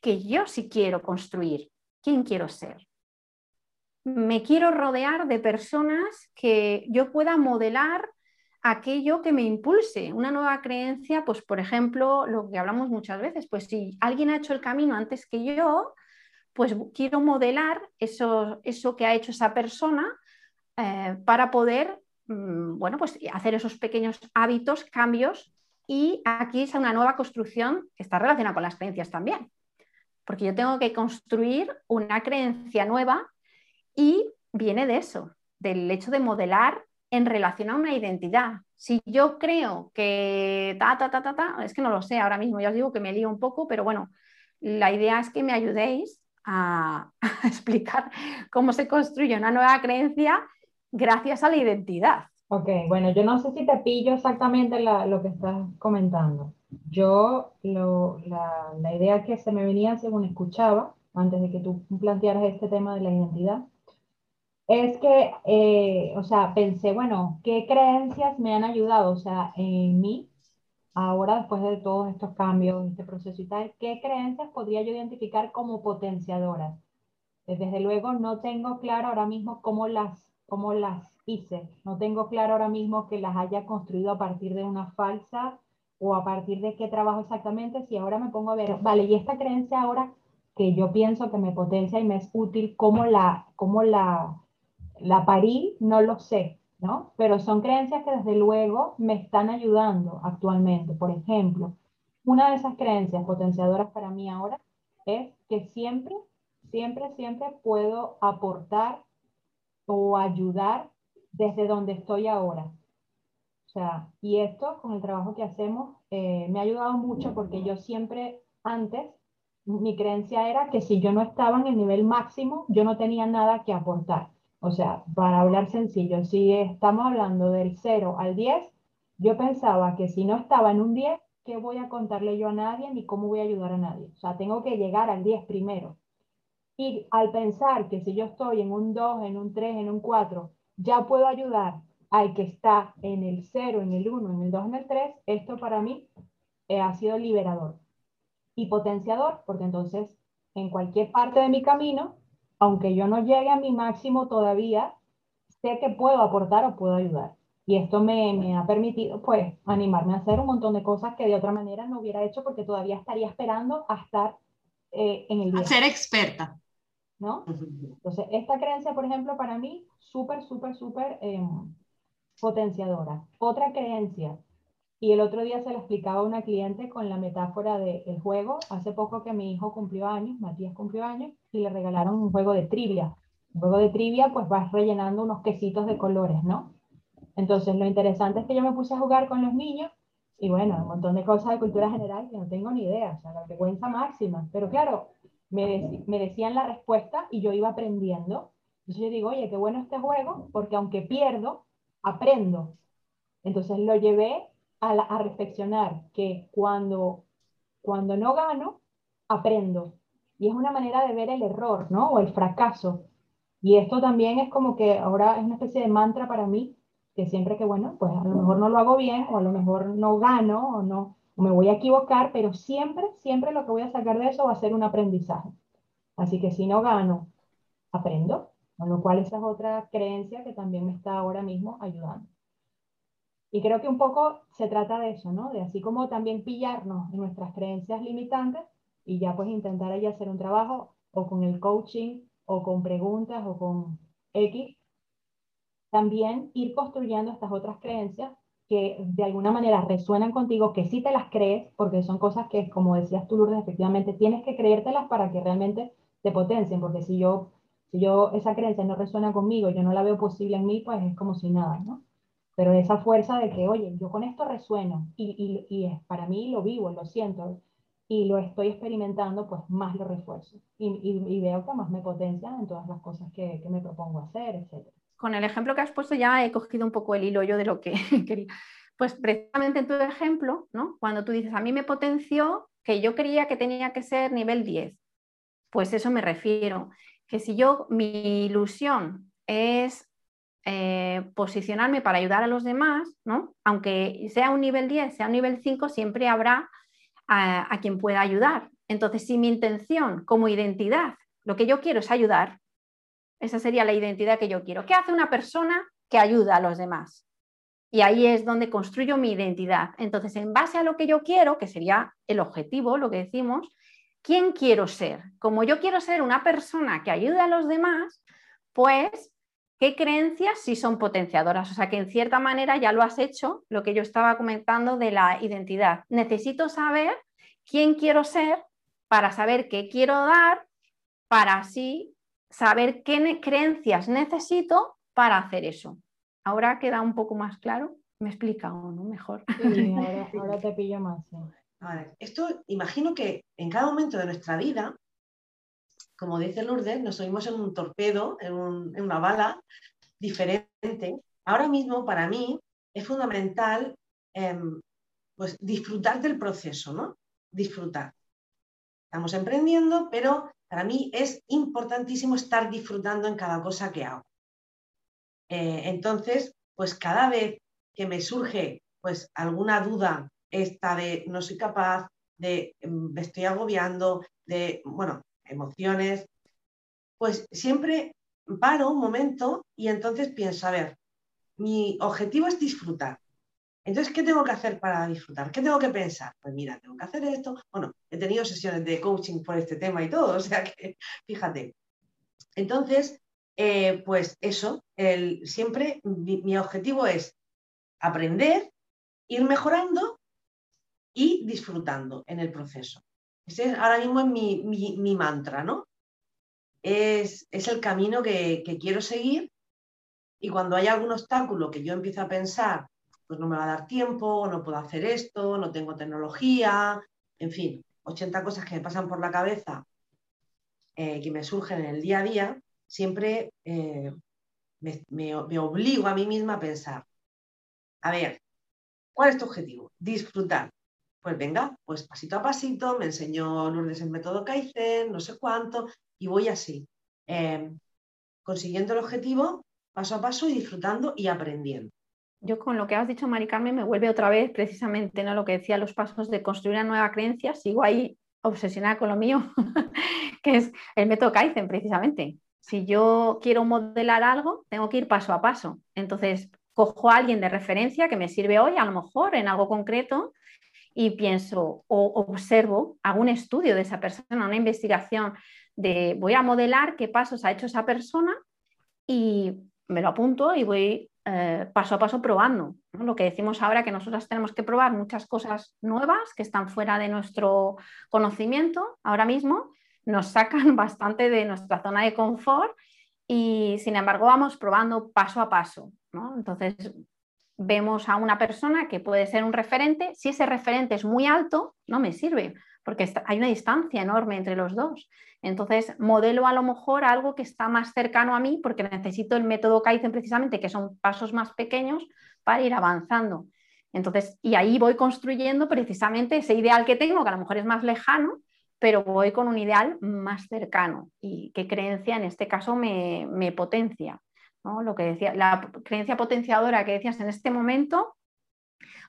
que yo sí quiero construir. ¿Quién quiero ser? Me quiero rodear de personas que yo pueda modelar aquello que me impulse, una nueva creencia, pues por ejemplo, lo que hablamos muchas veces, pues si alguien ha hecho el camino antes que yo, pues quiero modelar eso, eso que ha hecho esa persona eh, para poder, bueno, pues hacer esos pequeños hábitos, cambios, y aquí es una nueva construcción que está relacionada con las creencias también, porque yo tengo que construir una creencia nueva y viene de eso, del hecho de modelar en relación a una identidad. Si yo creo que ta, ta, ta, ta, ta, es que no lo sé ahora mismo, ya os digo que me lío un poco, pero bueno, la idea es que me ayudéis a, <laughs> explicar cómo se construye una nueva creencia gracias a la identidad. Ok, bueno, yo no sé si te pillo exactamente lo que estás comentando. Yo, la, la, idea que se me venía según escuchaba, antes de que tú plantearas este tema de la identidad, es que, eh, o sea, pensé, bueno, ¿qué creencias me han ayudado? O sea, en mí, ahora después de todos estos cambios, este proceso y tal, ¿qué creencias podría yo identificar como potenciadoras? Desde luego no tengo claro ahora mismo cómo las, cómo las hice, no tengo claro ahora mismo que las haya construido a partir de una falsa o a partir de qué trabajo exactamente, si ahora me pongo a ver, vale, y esta creencia ahora que yo pienso que me potencia y me es útil, ¿cómo la, cómo la, la parí? No lo sé, ¿no? Pero son creencias que desde luego me están ayudando actualmente. Por ejemplo, una de esas creencias potenciadoras para mí ahora es que siempre, siempre, siempre puedo aportar o ayudar desde donde estoy ahora. O sea, y esto con el trabajo que hacemos eh, me ha ayudado mucho porque yo siempre antes, mi creencia era que si yo no estaba en el nivel máximo, yo no tenía nada que aportar. O sea, para hablar sencillo, si estamos hablando del 0 al 10, yo pensaba que si no estaba en un 10, ¿qué voy a contarle yo a nadie ni cómo voy a ayudar a nadie? O sea, tengo que llegar al 10 primero. Y al pensar que si yo estoy en un 2, en un 3, en un 4, ya puedo ayudar al que está en el 0, en el 1, en el 2, en el 3, esto para mí eh, ha sido liberador y potenciador, porque entonces en cualquier parte de mi camino aunque yo no llegue a mi máximo todavía, sé que puedo aportar o puedo ayudar. Y esto me, ha permitido, pues, animarme a hacer un montón de cosas que de otra manera no hubiera hecho porque todavía estaría esperando a estar eh, en el. A ser experta. ¿No? Entonces, esta creencia, por ejemplo, para mí, súper, súper, súper em, potenciadora. Otra creencia y el otro día se lo explicaba a una cliente con la metáfora del juego. Hace poco que mi hijo cumplió años, Matías cumplió años, y le regalaron un juego de trivia. Un juego de trivia, pues vas rellenando unos quesitos de colores, ¿no? Entonces, lo interesante es que yo me puse a jugar con los niños y bueno, un montón de cosas de cultura general que no tengo ni idea, o sea, la vergüenza máxima. Pero claro, me, decían la respuesta y yo iba aprendiendo. Entonces yo digo, oye, qué bueno este juego, porque aunque pierdo, aprendo. Entonces lo llevé a, reflexionar que cuando, cuando no gano, aprendo. Y es una manera de ver el error, ¿no? O el fracaso. Y esto también es como que ahora es una especie de mantra para mí, que siempre que, bueno, pues a lo mejor no lo hago bien, o a lo mejor no gano, o no, me voy a equivocar, pero siempre, siempre lo que voy a sacar de eso va a ser un aprendizaje. Así que si no gano, aprendo, con lo cual esa es otra creencia que también me está ahora mismo ayudando. Y creo que un poco se trata de eso, ¿no? De así como también pillarnos en nuestras creencias limitantes y ya pues intentar ahí hacer un trabajo o con el coaching o con preguntas o con X, también ir construyendo estas otras creencias que de alguna manera resuenan contigo, que sí te las crees, porque son cosas que, como decías tú, Lourdes, efectivamente tienes que creértelas para que realmente te potencien, porque si yo, si yo esa creencia no resuena conmigo, yo no la veo posible en mí, pues es como si nada, ¿no? pero esa fuerza de que, oye, yo con esto resueno y, y, y para mí lo vivo, lo siento y lo estoy experimentando, pues más lo refuerzo y, y veo que más me potencia en todas las cosas que, que me propongo hacer, etc. Con el ejemplo que has puesto ya he cogido un poco el hilo yo de lo que <laughs> quería. Pues precisamente en tu ejemplo, ¿no? cuando tú dices, a mí me potenció que yo creía que tenía que ser nivel 10, pues eso me refiero que si yo, mi ilusión es eh, posicionarme para ayudar a los demás, ¿no? aunque sea un nivel 10, sea un nivel 5, siempre habrá a, quien pueda ayudar. Entonces, si mi intención como identidad, lo que yo quiero es ayudar, esa sería la identidad que yo quiero. ¿Qué hace una persona que ayuda a los demás? Y ahí es donde construyo mi identidad. Entonces, en base a lo que yo quiero, que sería el objetivo, lo que decimos, ¿quién quiero ser? Como yo quiero ser una persona que ayuda a los demás, pues, ¿qué creencias sí son potenciadoras? O sea, que en cierta manera ya lo has hecho, lo que yo estaba comentando de la identidad. Necesito saber quién quiero ser para saber qué quiero dar, para así saber qué creencias necesito para hacer eso. Ahora queda un poco más claro. ¿Me explica o no? Mejor. Sí, <laughs> ahora, te pillo más. esto imagino que en cada momento de nuestra vida, como dice Lourdes, nos oímos en un torpedo, en, una bala diferente. Ahora mismo, para mí, es fundamental em, pues, disfrutar del proceso, ¿no? Disfrutar. Estamos emprendiendo, pero para mí es importantísimo estar disfrutando en cada cosa que hago. Eh, entonces, pues cada vez que me surge pues alguna duda, esta de no soy capaz, de mm, me estoy agobiando, de, bueno, emociones, pues siempre paro un momento y entonces pienso, a ver, mi objetivo es disfrutar. Entonces, ¿qué tengo que hacer para disfrutar? ¿Qué tengo que pensar? Pues mira, tengo que hacer esto. Bueno, he tenido sesiones de coaching por este tema y todo, <laughs> o sea que, fíjate. Entonces, eh, pues eso, el, siempre mi, objetivo es aprender, ir mejorando y disfrutando en el proceso. Ese es, ahora mismo es mi, mantra, ¿no? Es, el camino que, que, quiero seguir y cuando hay algún obstáculo que yo empiezo a pensar, pues no me va a dar tiempo, no puedo hacer esto, no tengo tecnología, en fin, 80 cosas que me pasan por la cabeza eh, que me surgen en el día a día, siempre eh, me, obligo a mí misma a pensar, a ver, ¿cuál es tu objetivo? Disfrutar. Pues venga, pues pasito a pasito, me enseñó Lourdes el método Kaizen, no sé cuánto, y voy así, em, consiguiendo el objetivo paso a paso y disfrutando y aprendiendo. Yo con lo que has dicho, Mari Carmen, me vuelve otra vez precisamente ¿no? lo que decía los pasos de construir una nueva creencia, sigo ahí obsesionada con lo mío, <laughs> que es el método Kaizen precisamente si yo quiero modelar algo, tengo que ir paso a paso. Entonces, cojo a alguien de referencia que me sirve hoy, a lo mejor en algo concreto, y pienso o observo, hago un estudio de esa persona, una investigación de voy a modelar qué pasos ha hecho esa persona y me lo apunto y voy eh, paso a paso probando. Lo que decimos ahora que nosotras tenemos que probar muchas cosas nuevas que están fuera de nuestro conocimiento ahora mismo nos sacan <laughs> bastante de nuestra zona de confort y sin embargo vamos probando paso a paso. Entonces vemos a una persona que puede ser un referente, si ese referente es muy alto, no me sirve, porque hay una distancia enorme entre los dos. Entonces, modelo a lo mejor algo que está más cercano a mí porque necesito el método Kaizen precisamente, que son pasos más pequeños para ir avanzando. Entonces, y ahí voy construyendo precisamente ese ideal que tengo, que a lo mejor es más lejano, pero voy con un ideal más cercano y qué creencia en este caso me, potencia. Lo que decía, la creencia potenciadora que decías en este momento,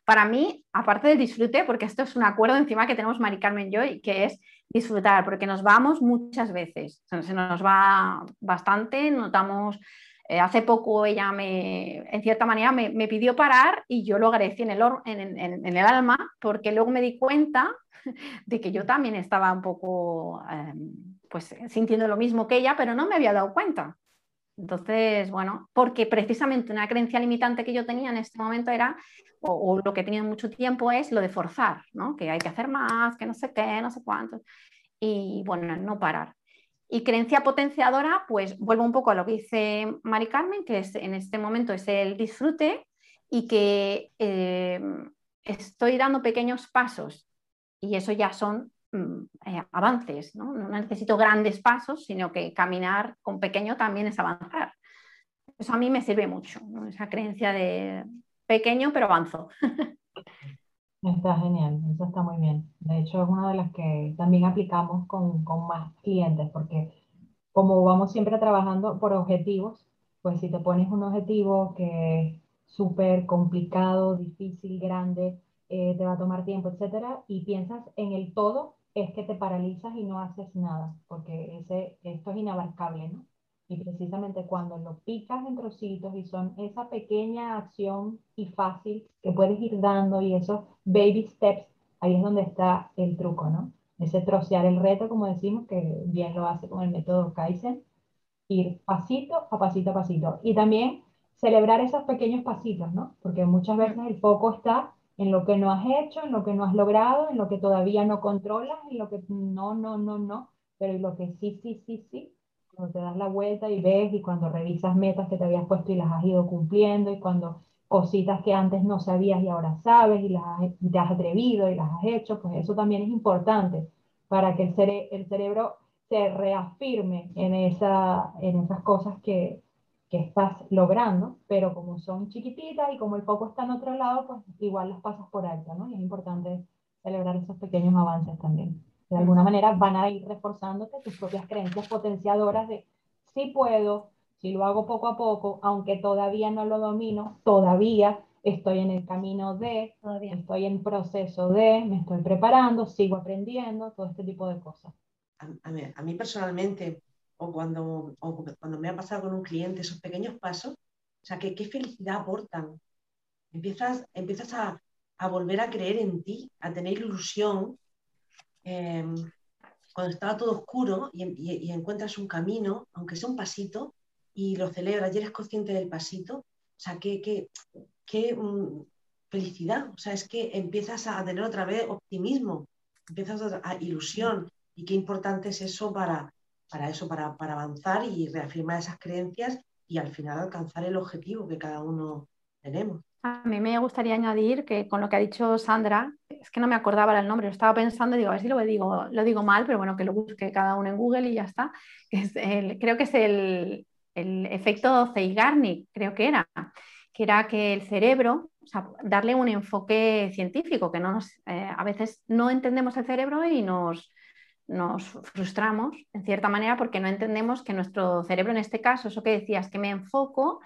para mí, aparte del disfrute, porque esto es un acuerdo encima que tenemos Mari Carmen y yo, y que es disfrutar, porque nos vamos muchas veces, se nos va bastante, notamos, eh, hace poco ella me, en cierta manera, me, pidió parar y yo lo agradecí en el, alma, porque luego me di cuenta <laughs> de que yo también estaba un poco em, pues sintiendo lo mismo que ella, pero no me había dado cuenta. Entonces, bueno, porque precisamente una creencia limitante que yo tenía en este momento era, o, lo que he tenido mucho tiempo es lo de forzar, ¿no? Que hay que hacer más, que no sé qué, no sé cuánto. Y bueno, no parar. Y creencia potenciadora, pues vuelvo un poco a lo que dice Mari Carmen, que es, en este momento es el disfrute y que em, estoy dando pequeños pasos y eso ya son eh, avances, ¿no? ¿no? necesito grandes pasos, sino que caminar con pequeño también es avanzar. Eso a mí me sirve mucho, esa creencia de pequeño pero avanzo. <laughs> Está genial, eso está muy bien. De hecho, es una de las que también aplicamos con, con más clientes, porque como vamos siempre trabajando por objetivos, pues si te pones un objetivo que es súper complicado, difícil, grande, eh, te va a tomar tiempo, etcétera, y piensas en el todo, es que te paralizas y no haces nada, porque ese, esto es inabarcable, ¿no? Y precisamente cuando lo picas en trocitos y son esa pequeña acción y fácil que puedes ir dando y esos baby steps, ahí es donde está el truco, ¿no? Ese trocear el reto, como decimos, que bien lo hace con el método Kaizen, ir pasito a pasito a pasito. Y también celebrar esos pequeños pasitos, ¿no? Porque muchas veces el foco está en lo que no has hecho, en lo que no has logrado, en lo que todavía no controlas, en lo que no, no, no, no, pero en lo que sí, sí, sí, sí, cuando te das la vuelta y ves y cuando revisas metas que te habías puesto y las has ido cumpliendo y cuando cositas que antes no sabías y ahora sabes y las te has atrevido y las has hecho, pues eso también es importante para que el, el cerebro se reafirme en, esa, en esas cosas que, que estás logrando, pero como son chiquititas y como el foco está en otro lado, pues igual las pasas por alto, ¿no? Y es importante celebrar esos pequeños avances también de alguna manera van a ir reforzándote tus propias creencias potenciadoras de si puedo, si lo hago poco a poco, aunque todavía no lo domino, todavía estoy en el camino de, todavía. estoy en proceso de, me estoy preparando, sigo aprendiendo, todo este tipo de cosas. A, mí, personalmente, o cuando, cuando me ha pasado con un cliente, esos pequeños pasos, o sea, que, qué felicidad aportan. Empiezas, empiezas a, a volver a creer en ti, a tener ilusión, Em, cuando estaba todo oscuro y, encuentras un camino, aunque sea un pasito, y lo celebras y eres consciente del pasito, o sea, qué, qué, qué mm, felicidad, o sea, es que empiezas a tener otra vez optimismo, empiezas a, ilusión, y qué importante es eso para, para eso, para, para avanzar y reafirmar esas creencias y al final alcanzar el objetivo que cada uno tenemos. A mí me gustaría añadir que con lo que ha dicho Sandra, es que no me acordaba el nombre, estaba pensando y digo, a ver si lo digo, lo digo mal, pero bueno, que lo busque cada uno en Google y ya está. Es creo que es el, el efecto Zeigarnik, creo que era, que era que el cerebro, darle un enfoque científico, que no nos, eh, a veces no entendemos el cerebro y nos, nos frustramos en cierta manera porque no entendemos que nuestro cerebro, en este caso, eso que decías, que me enfoco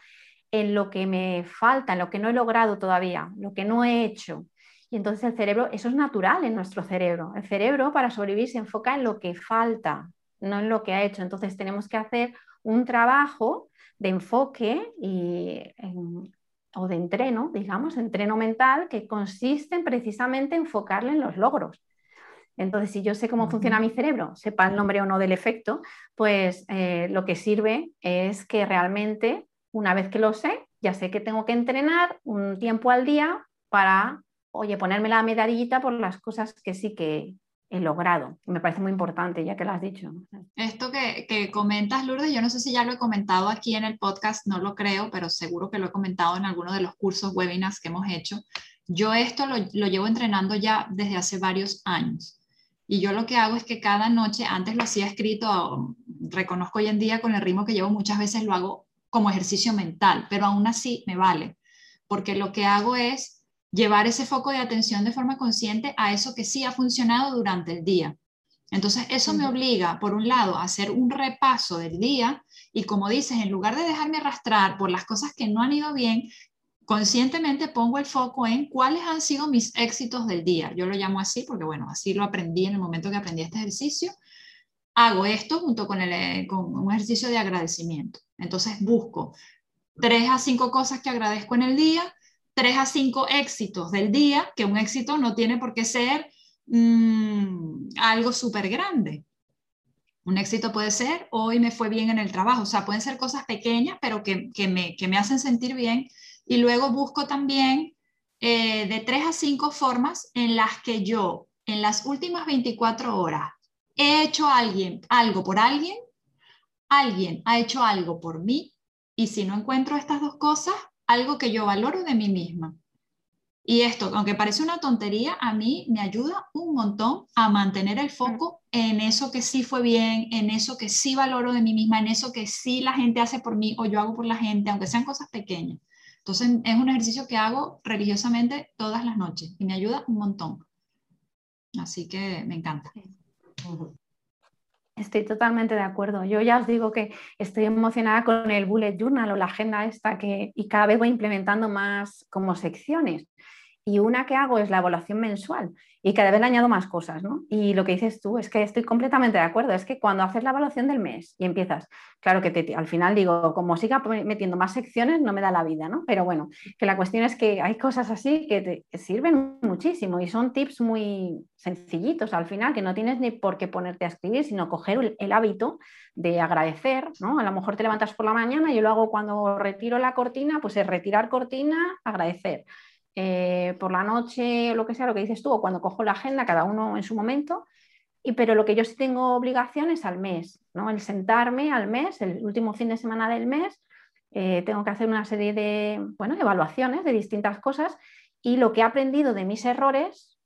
en lo que me falta, en lo que no he logrado todavía, lo que no he hecho. Y entonces el cerebro, eso es natural en nuestro cerebro. El cerebro para sobrevivir se enfoca en lo que falta, no en lo que ha hecho. Entonces tenemos que hacer un trabajo de enfoque y, o de entreno, digamos, entreno mental, que consiste en precisamente enfocarle en los logros. Entonces, si yo sé cómo funciona mi cerebro, sepa el nombre o no del efecto, pues eh, lo que sirve es que realmente una vez que lo sé, ya sé que tengo que entrenar un tiempo al día para, oye, ponerme la medallita por las cosas que sí que he logrado. Me parece muy importante, ya que lo has dicho. Esto que, que, comentas, Lourdes, yo no sé si ya lo he comentado aquí en el podcast, no lo creo, pero seguro que lo he comentado en alguno de los cursos, webinars que hemos hecho. Yo esto lo, lo llevo entrenando ya desde hace varios años. Y yo lo que hago es que cada noche, antes lo hacía escrito, reconozco hoy en día con el ritmo que llevo, muchas veces lo hago como ejercicio mental, pero aún así me vale, porque lo que hago es llevar ese foco de atención de forma consciente a eso que sí ha funcionado durante el día. Entonces, eso me obliga, por un lado, a hacer un repaso del día y, como dices, en lugar de dejarme arrastrar por las cosas que no han ido bien, conscientemente pongo el foco en cuáles han sido mis éxitos del día. Yo lo llamo así porque, bueno, así lo aprendí en el momento que aprendí este ejercicio hago esto junto con, el, eh, con un ejercicio de agradecimiento. Entonces busco tres a cinco cosas que agradezco en el día, tres a cinco éxitos del día, que un éxito no tiene por qué ser mm, algo súper grande. Un éxito puede ser, hoy me fue bien en el trabajo, o sea, pueden ser cosas pequeñas, pero que, que, me, que me, hacen sentir bien. Y luego busco también eh, de tres a cinco formas en las que yo, en las últimas 24 horas, he hecho alguien, algo por alguien, alguien ha hecho algo por mí, y si no encuentro estas dos cosas, algo que yo valoro de mí misma. Y esto, aunque parece una tontería, a mí me ayuda un montón a mantener el foco en eso que sí fue bien, en eso que sí valoro de mí misma, en eso que sí la gente hace por mí o yo hago por la gente, aunque sean cosas pequeñas. Entonces es un ejercicio que hago religiosamente todas las noches y me ayuda un montón. Así que me encanta. Estoy totalmente de acuerdo. Yo ya os digo que estoy emocionada con el bullet journal o la agenda esta que y cada vez voy implementando más como secciones y una que hago es la evaluación mensual y cada vez le añado más cosas, ¿no? Y lo que dices tú es que estoy completamente de acuerdo, es que cuando haces la evaluación del mes y empiezas, claro que al final digo, como siga metiendo más secciones no me da la vida, ¿no? Pero bueno, que la cuestión es que hay cosas así que te sirven muchísimo y son tips muy sencillitos al final, que no tienes ni por qué ponerte a escribir, sino coger el, hábito de agradecer, ¿no? A lo mejor te levantas por la mañana, yo lo hago cuando retiro la cortina, pues es retirar cortina, agradecer eh, por la noche o lo que sea, lo que dices tú, o cuando cojo la agenda, cada uno en su momento. Y, pero lo que yo sí tengo obligación es al mes, ¿no? el sentarme al mes, el último fin de semana del mes, eh, tengo que hacer una serie de bueno, evaluaciones de distintas cosas y lo que he aprendido de mis errores,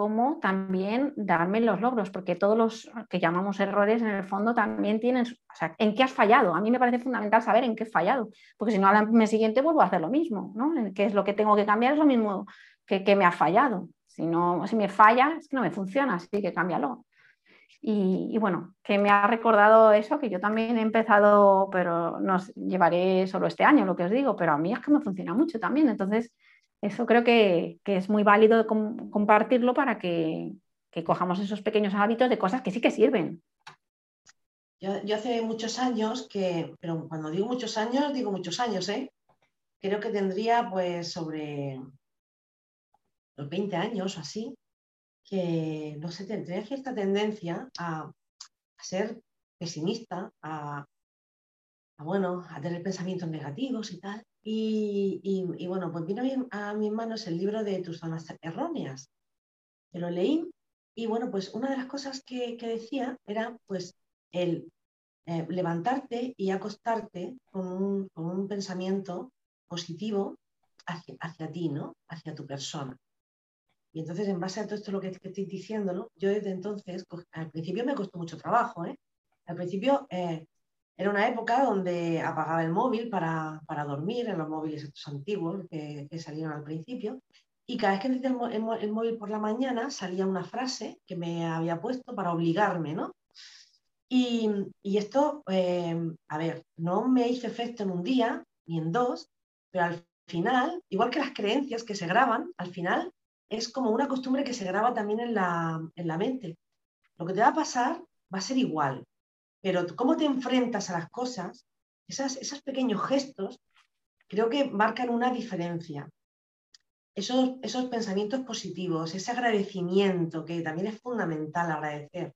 como también darme los logros, porque todos los que llamamos errores en el fondo también tienen, o sea, ¿en qué has fallado? A mí me parece fundamental saber en qué he fallado, porque si no al mes siguiente vuelvo a hacer lo mismo, ¿no? ¿Qué es lo que tengo que cambiar? Es lo mismo que, que me ha fallado. Si, no, si me falla, es que no me funciona, así que cámbialo. Y, y, bueno, que me ha recordado eso, que yo también he empezado, pero no llevaré solo este año, lo que os digo, pero a mí es que me funciona mucho también. Entonces, eso creo que, es muy válido compartirlo para que, cojamos esos pequeños hábitos de cosas que sí que sirven. Yo, hace muchos años que, pero cuando digo muchos años, digo muchos años, ¿eh? Creo que tendría pues sobre los 20 años o así, que no sé, tendría cierta tendencia a, ser pesimista, a, a, bueno, a tener pensamientos negativos y tal. Y, bueno, pues vino a, mis manos el libro de tus zonas erróneas. que lo leí y bueno, pues una de las cosas que, decía era pues el eh, levantarte y acostarte con un, pensamiento positivo hacia, hacia, ti, ¿no? Hacia tu persona. Y entonces, en base a todo esto lo que, estoy diciendo, ¿no? Yo desde entonces, al principio me costó mucho trabajo, ¿eh? Al principio eh, era una época donde apagaba el móvil para, dormir, en los móviles antiguos que, salieron al principio, y cada vez que encendía el, móvil por la mañana salía una frase que me había puesto para obligarme, ¿no? Y, esto, eh, a ver, no me hizo efecto en un día ni en dos, pero al final, igual que las creencias que se graban, al final es como una costumbre que se graba también en la, en la mente. Lo que te va a pasar va a ser igual, pero cómo te enfrentas a las cosas, esos pequeños gestos, creo que marcan una diferencia. Esos, esos pensamientos positivos, ese agradecimiento, que también es fundamental agradecer.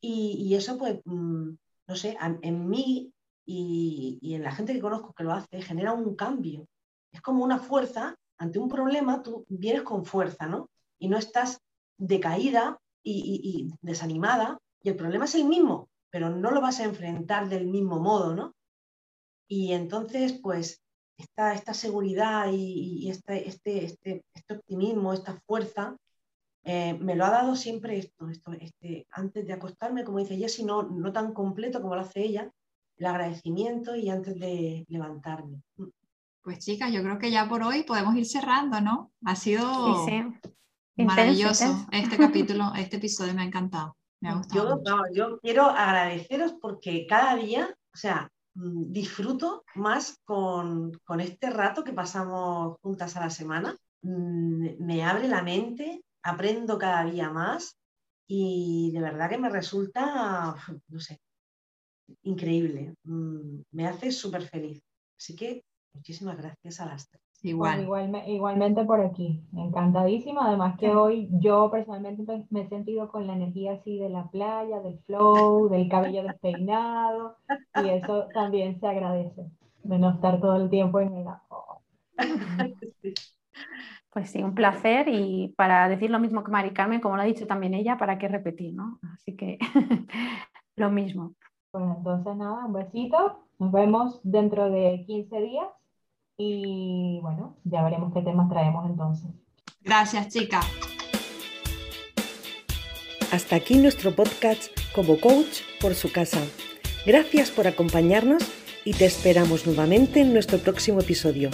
Y, eso, pues, mm, no sé, en, mí y, y, en la gente que conozco que lo hace, genera un cambio. Es como una fuerza, ante un problema, tú vienes con fuerza, ¿no? Y no estás decaída y, y desanimada, y el problema es el mismo, pero no lo vas a enfrentar del mismo modo, ¿no? Y entonces, pues, esta, esta seguridad y, este, este, este, este, optimismo, esta fuerza, eh, me lo ha dado siempre esto, esto este, antes de acostarme, como dice ella, no, no tan completo como lo hace ella, el agradecimiento y antes de levantarme. Pues chicas, yo creo que ya por hoy podemos ir cerrando, ¿no? Ha sido maravilloso este capítulo, este episodio me ha encantado. Yo, yo quiero agradeceros porque cada día, o sea, mm, disfruto más con, este rato que pasamos juntas a la semana. Mm, me abre la mente, aprendo cada día más y de verdad que me resulta, no sé, increíble. Mm, me hace súper feliz. Así que muchísimas gracias a las tres. Igual. igualmente por aquí, encantadísima. Además que hoy yo personalmente me he sentido con la energía así de la playa, del flow, del cabello despeinado y eso también se agradece, de no estar todo el tiempo en el... <laughs> Pues sí, un placer y para decir lo mismo que Mari Carmen, como lo ha dicho también ella, ¿para qué repetir? ¿no? Así que <laughs> lo mismo. Pues entonces nada, un besito, nos vemos dentro de 15 días y bueno, ya veremos qué temas traemos entonces. Gracias, chica. Hasta aquí nuestro podcast como coach por su casa. Gracias por acompañarnos y te esperamos nuevamente en nuestro próximo episodio.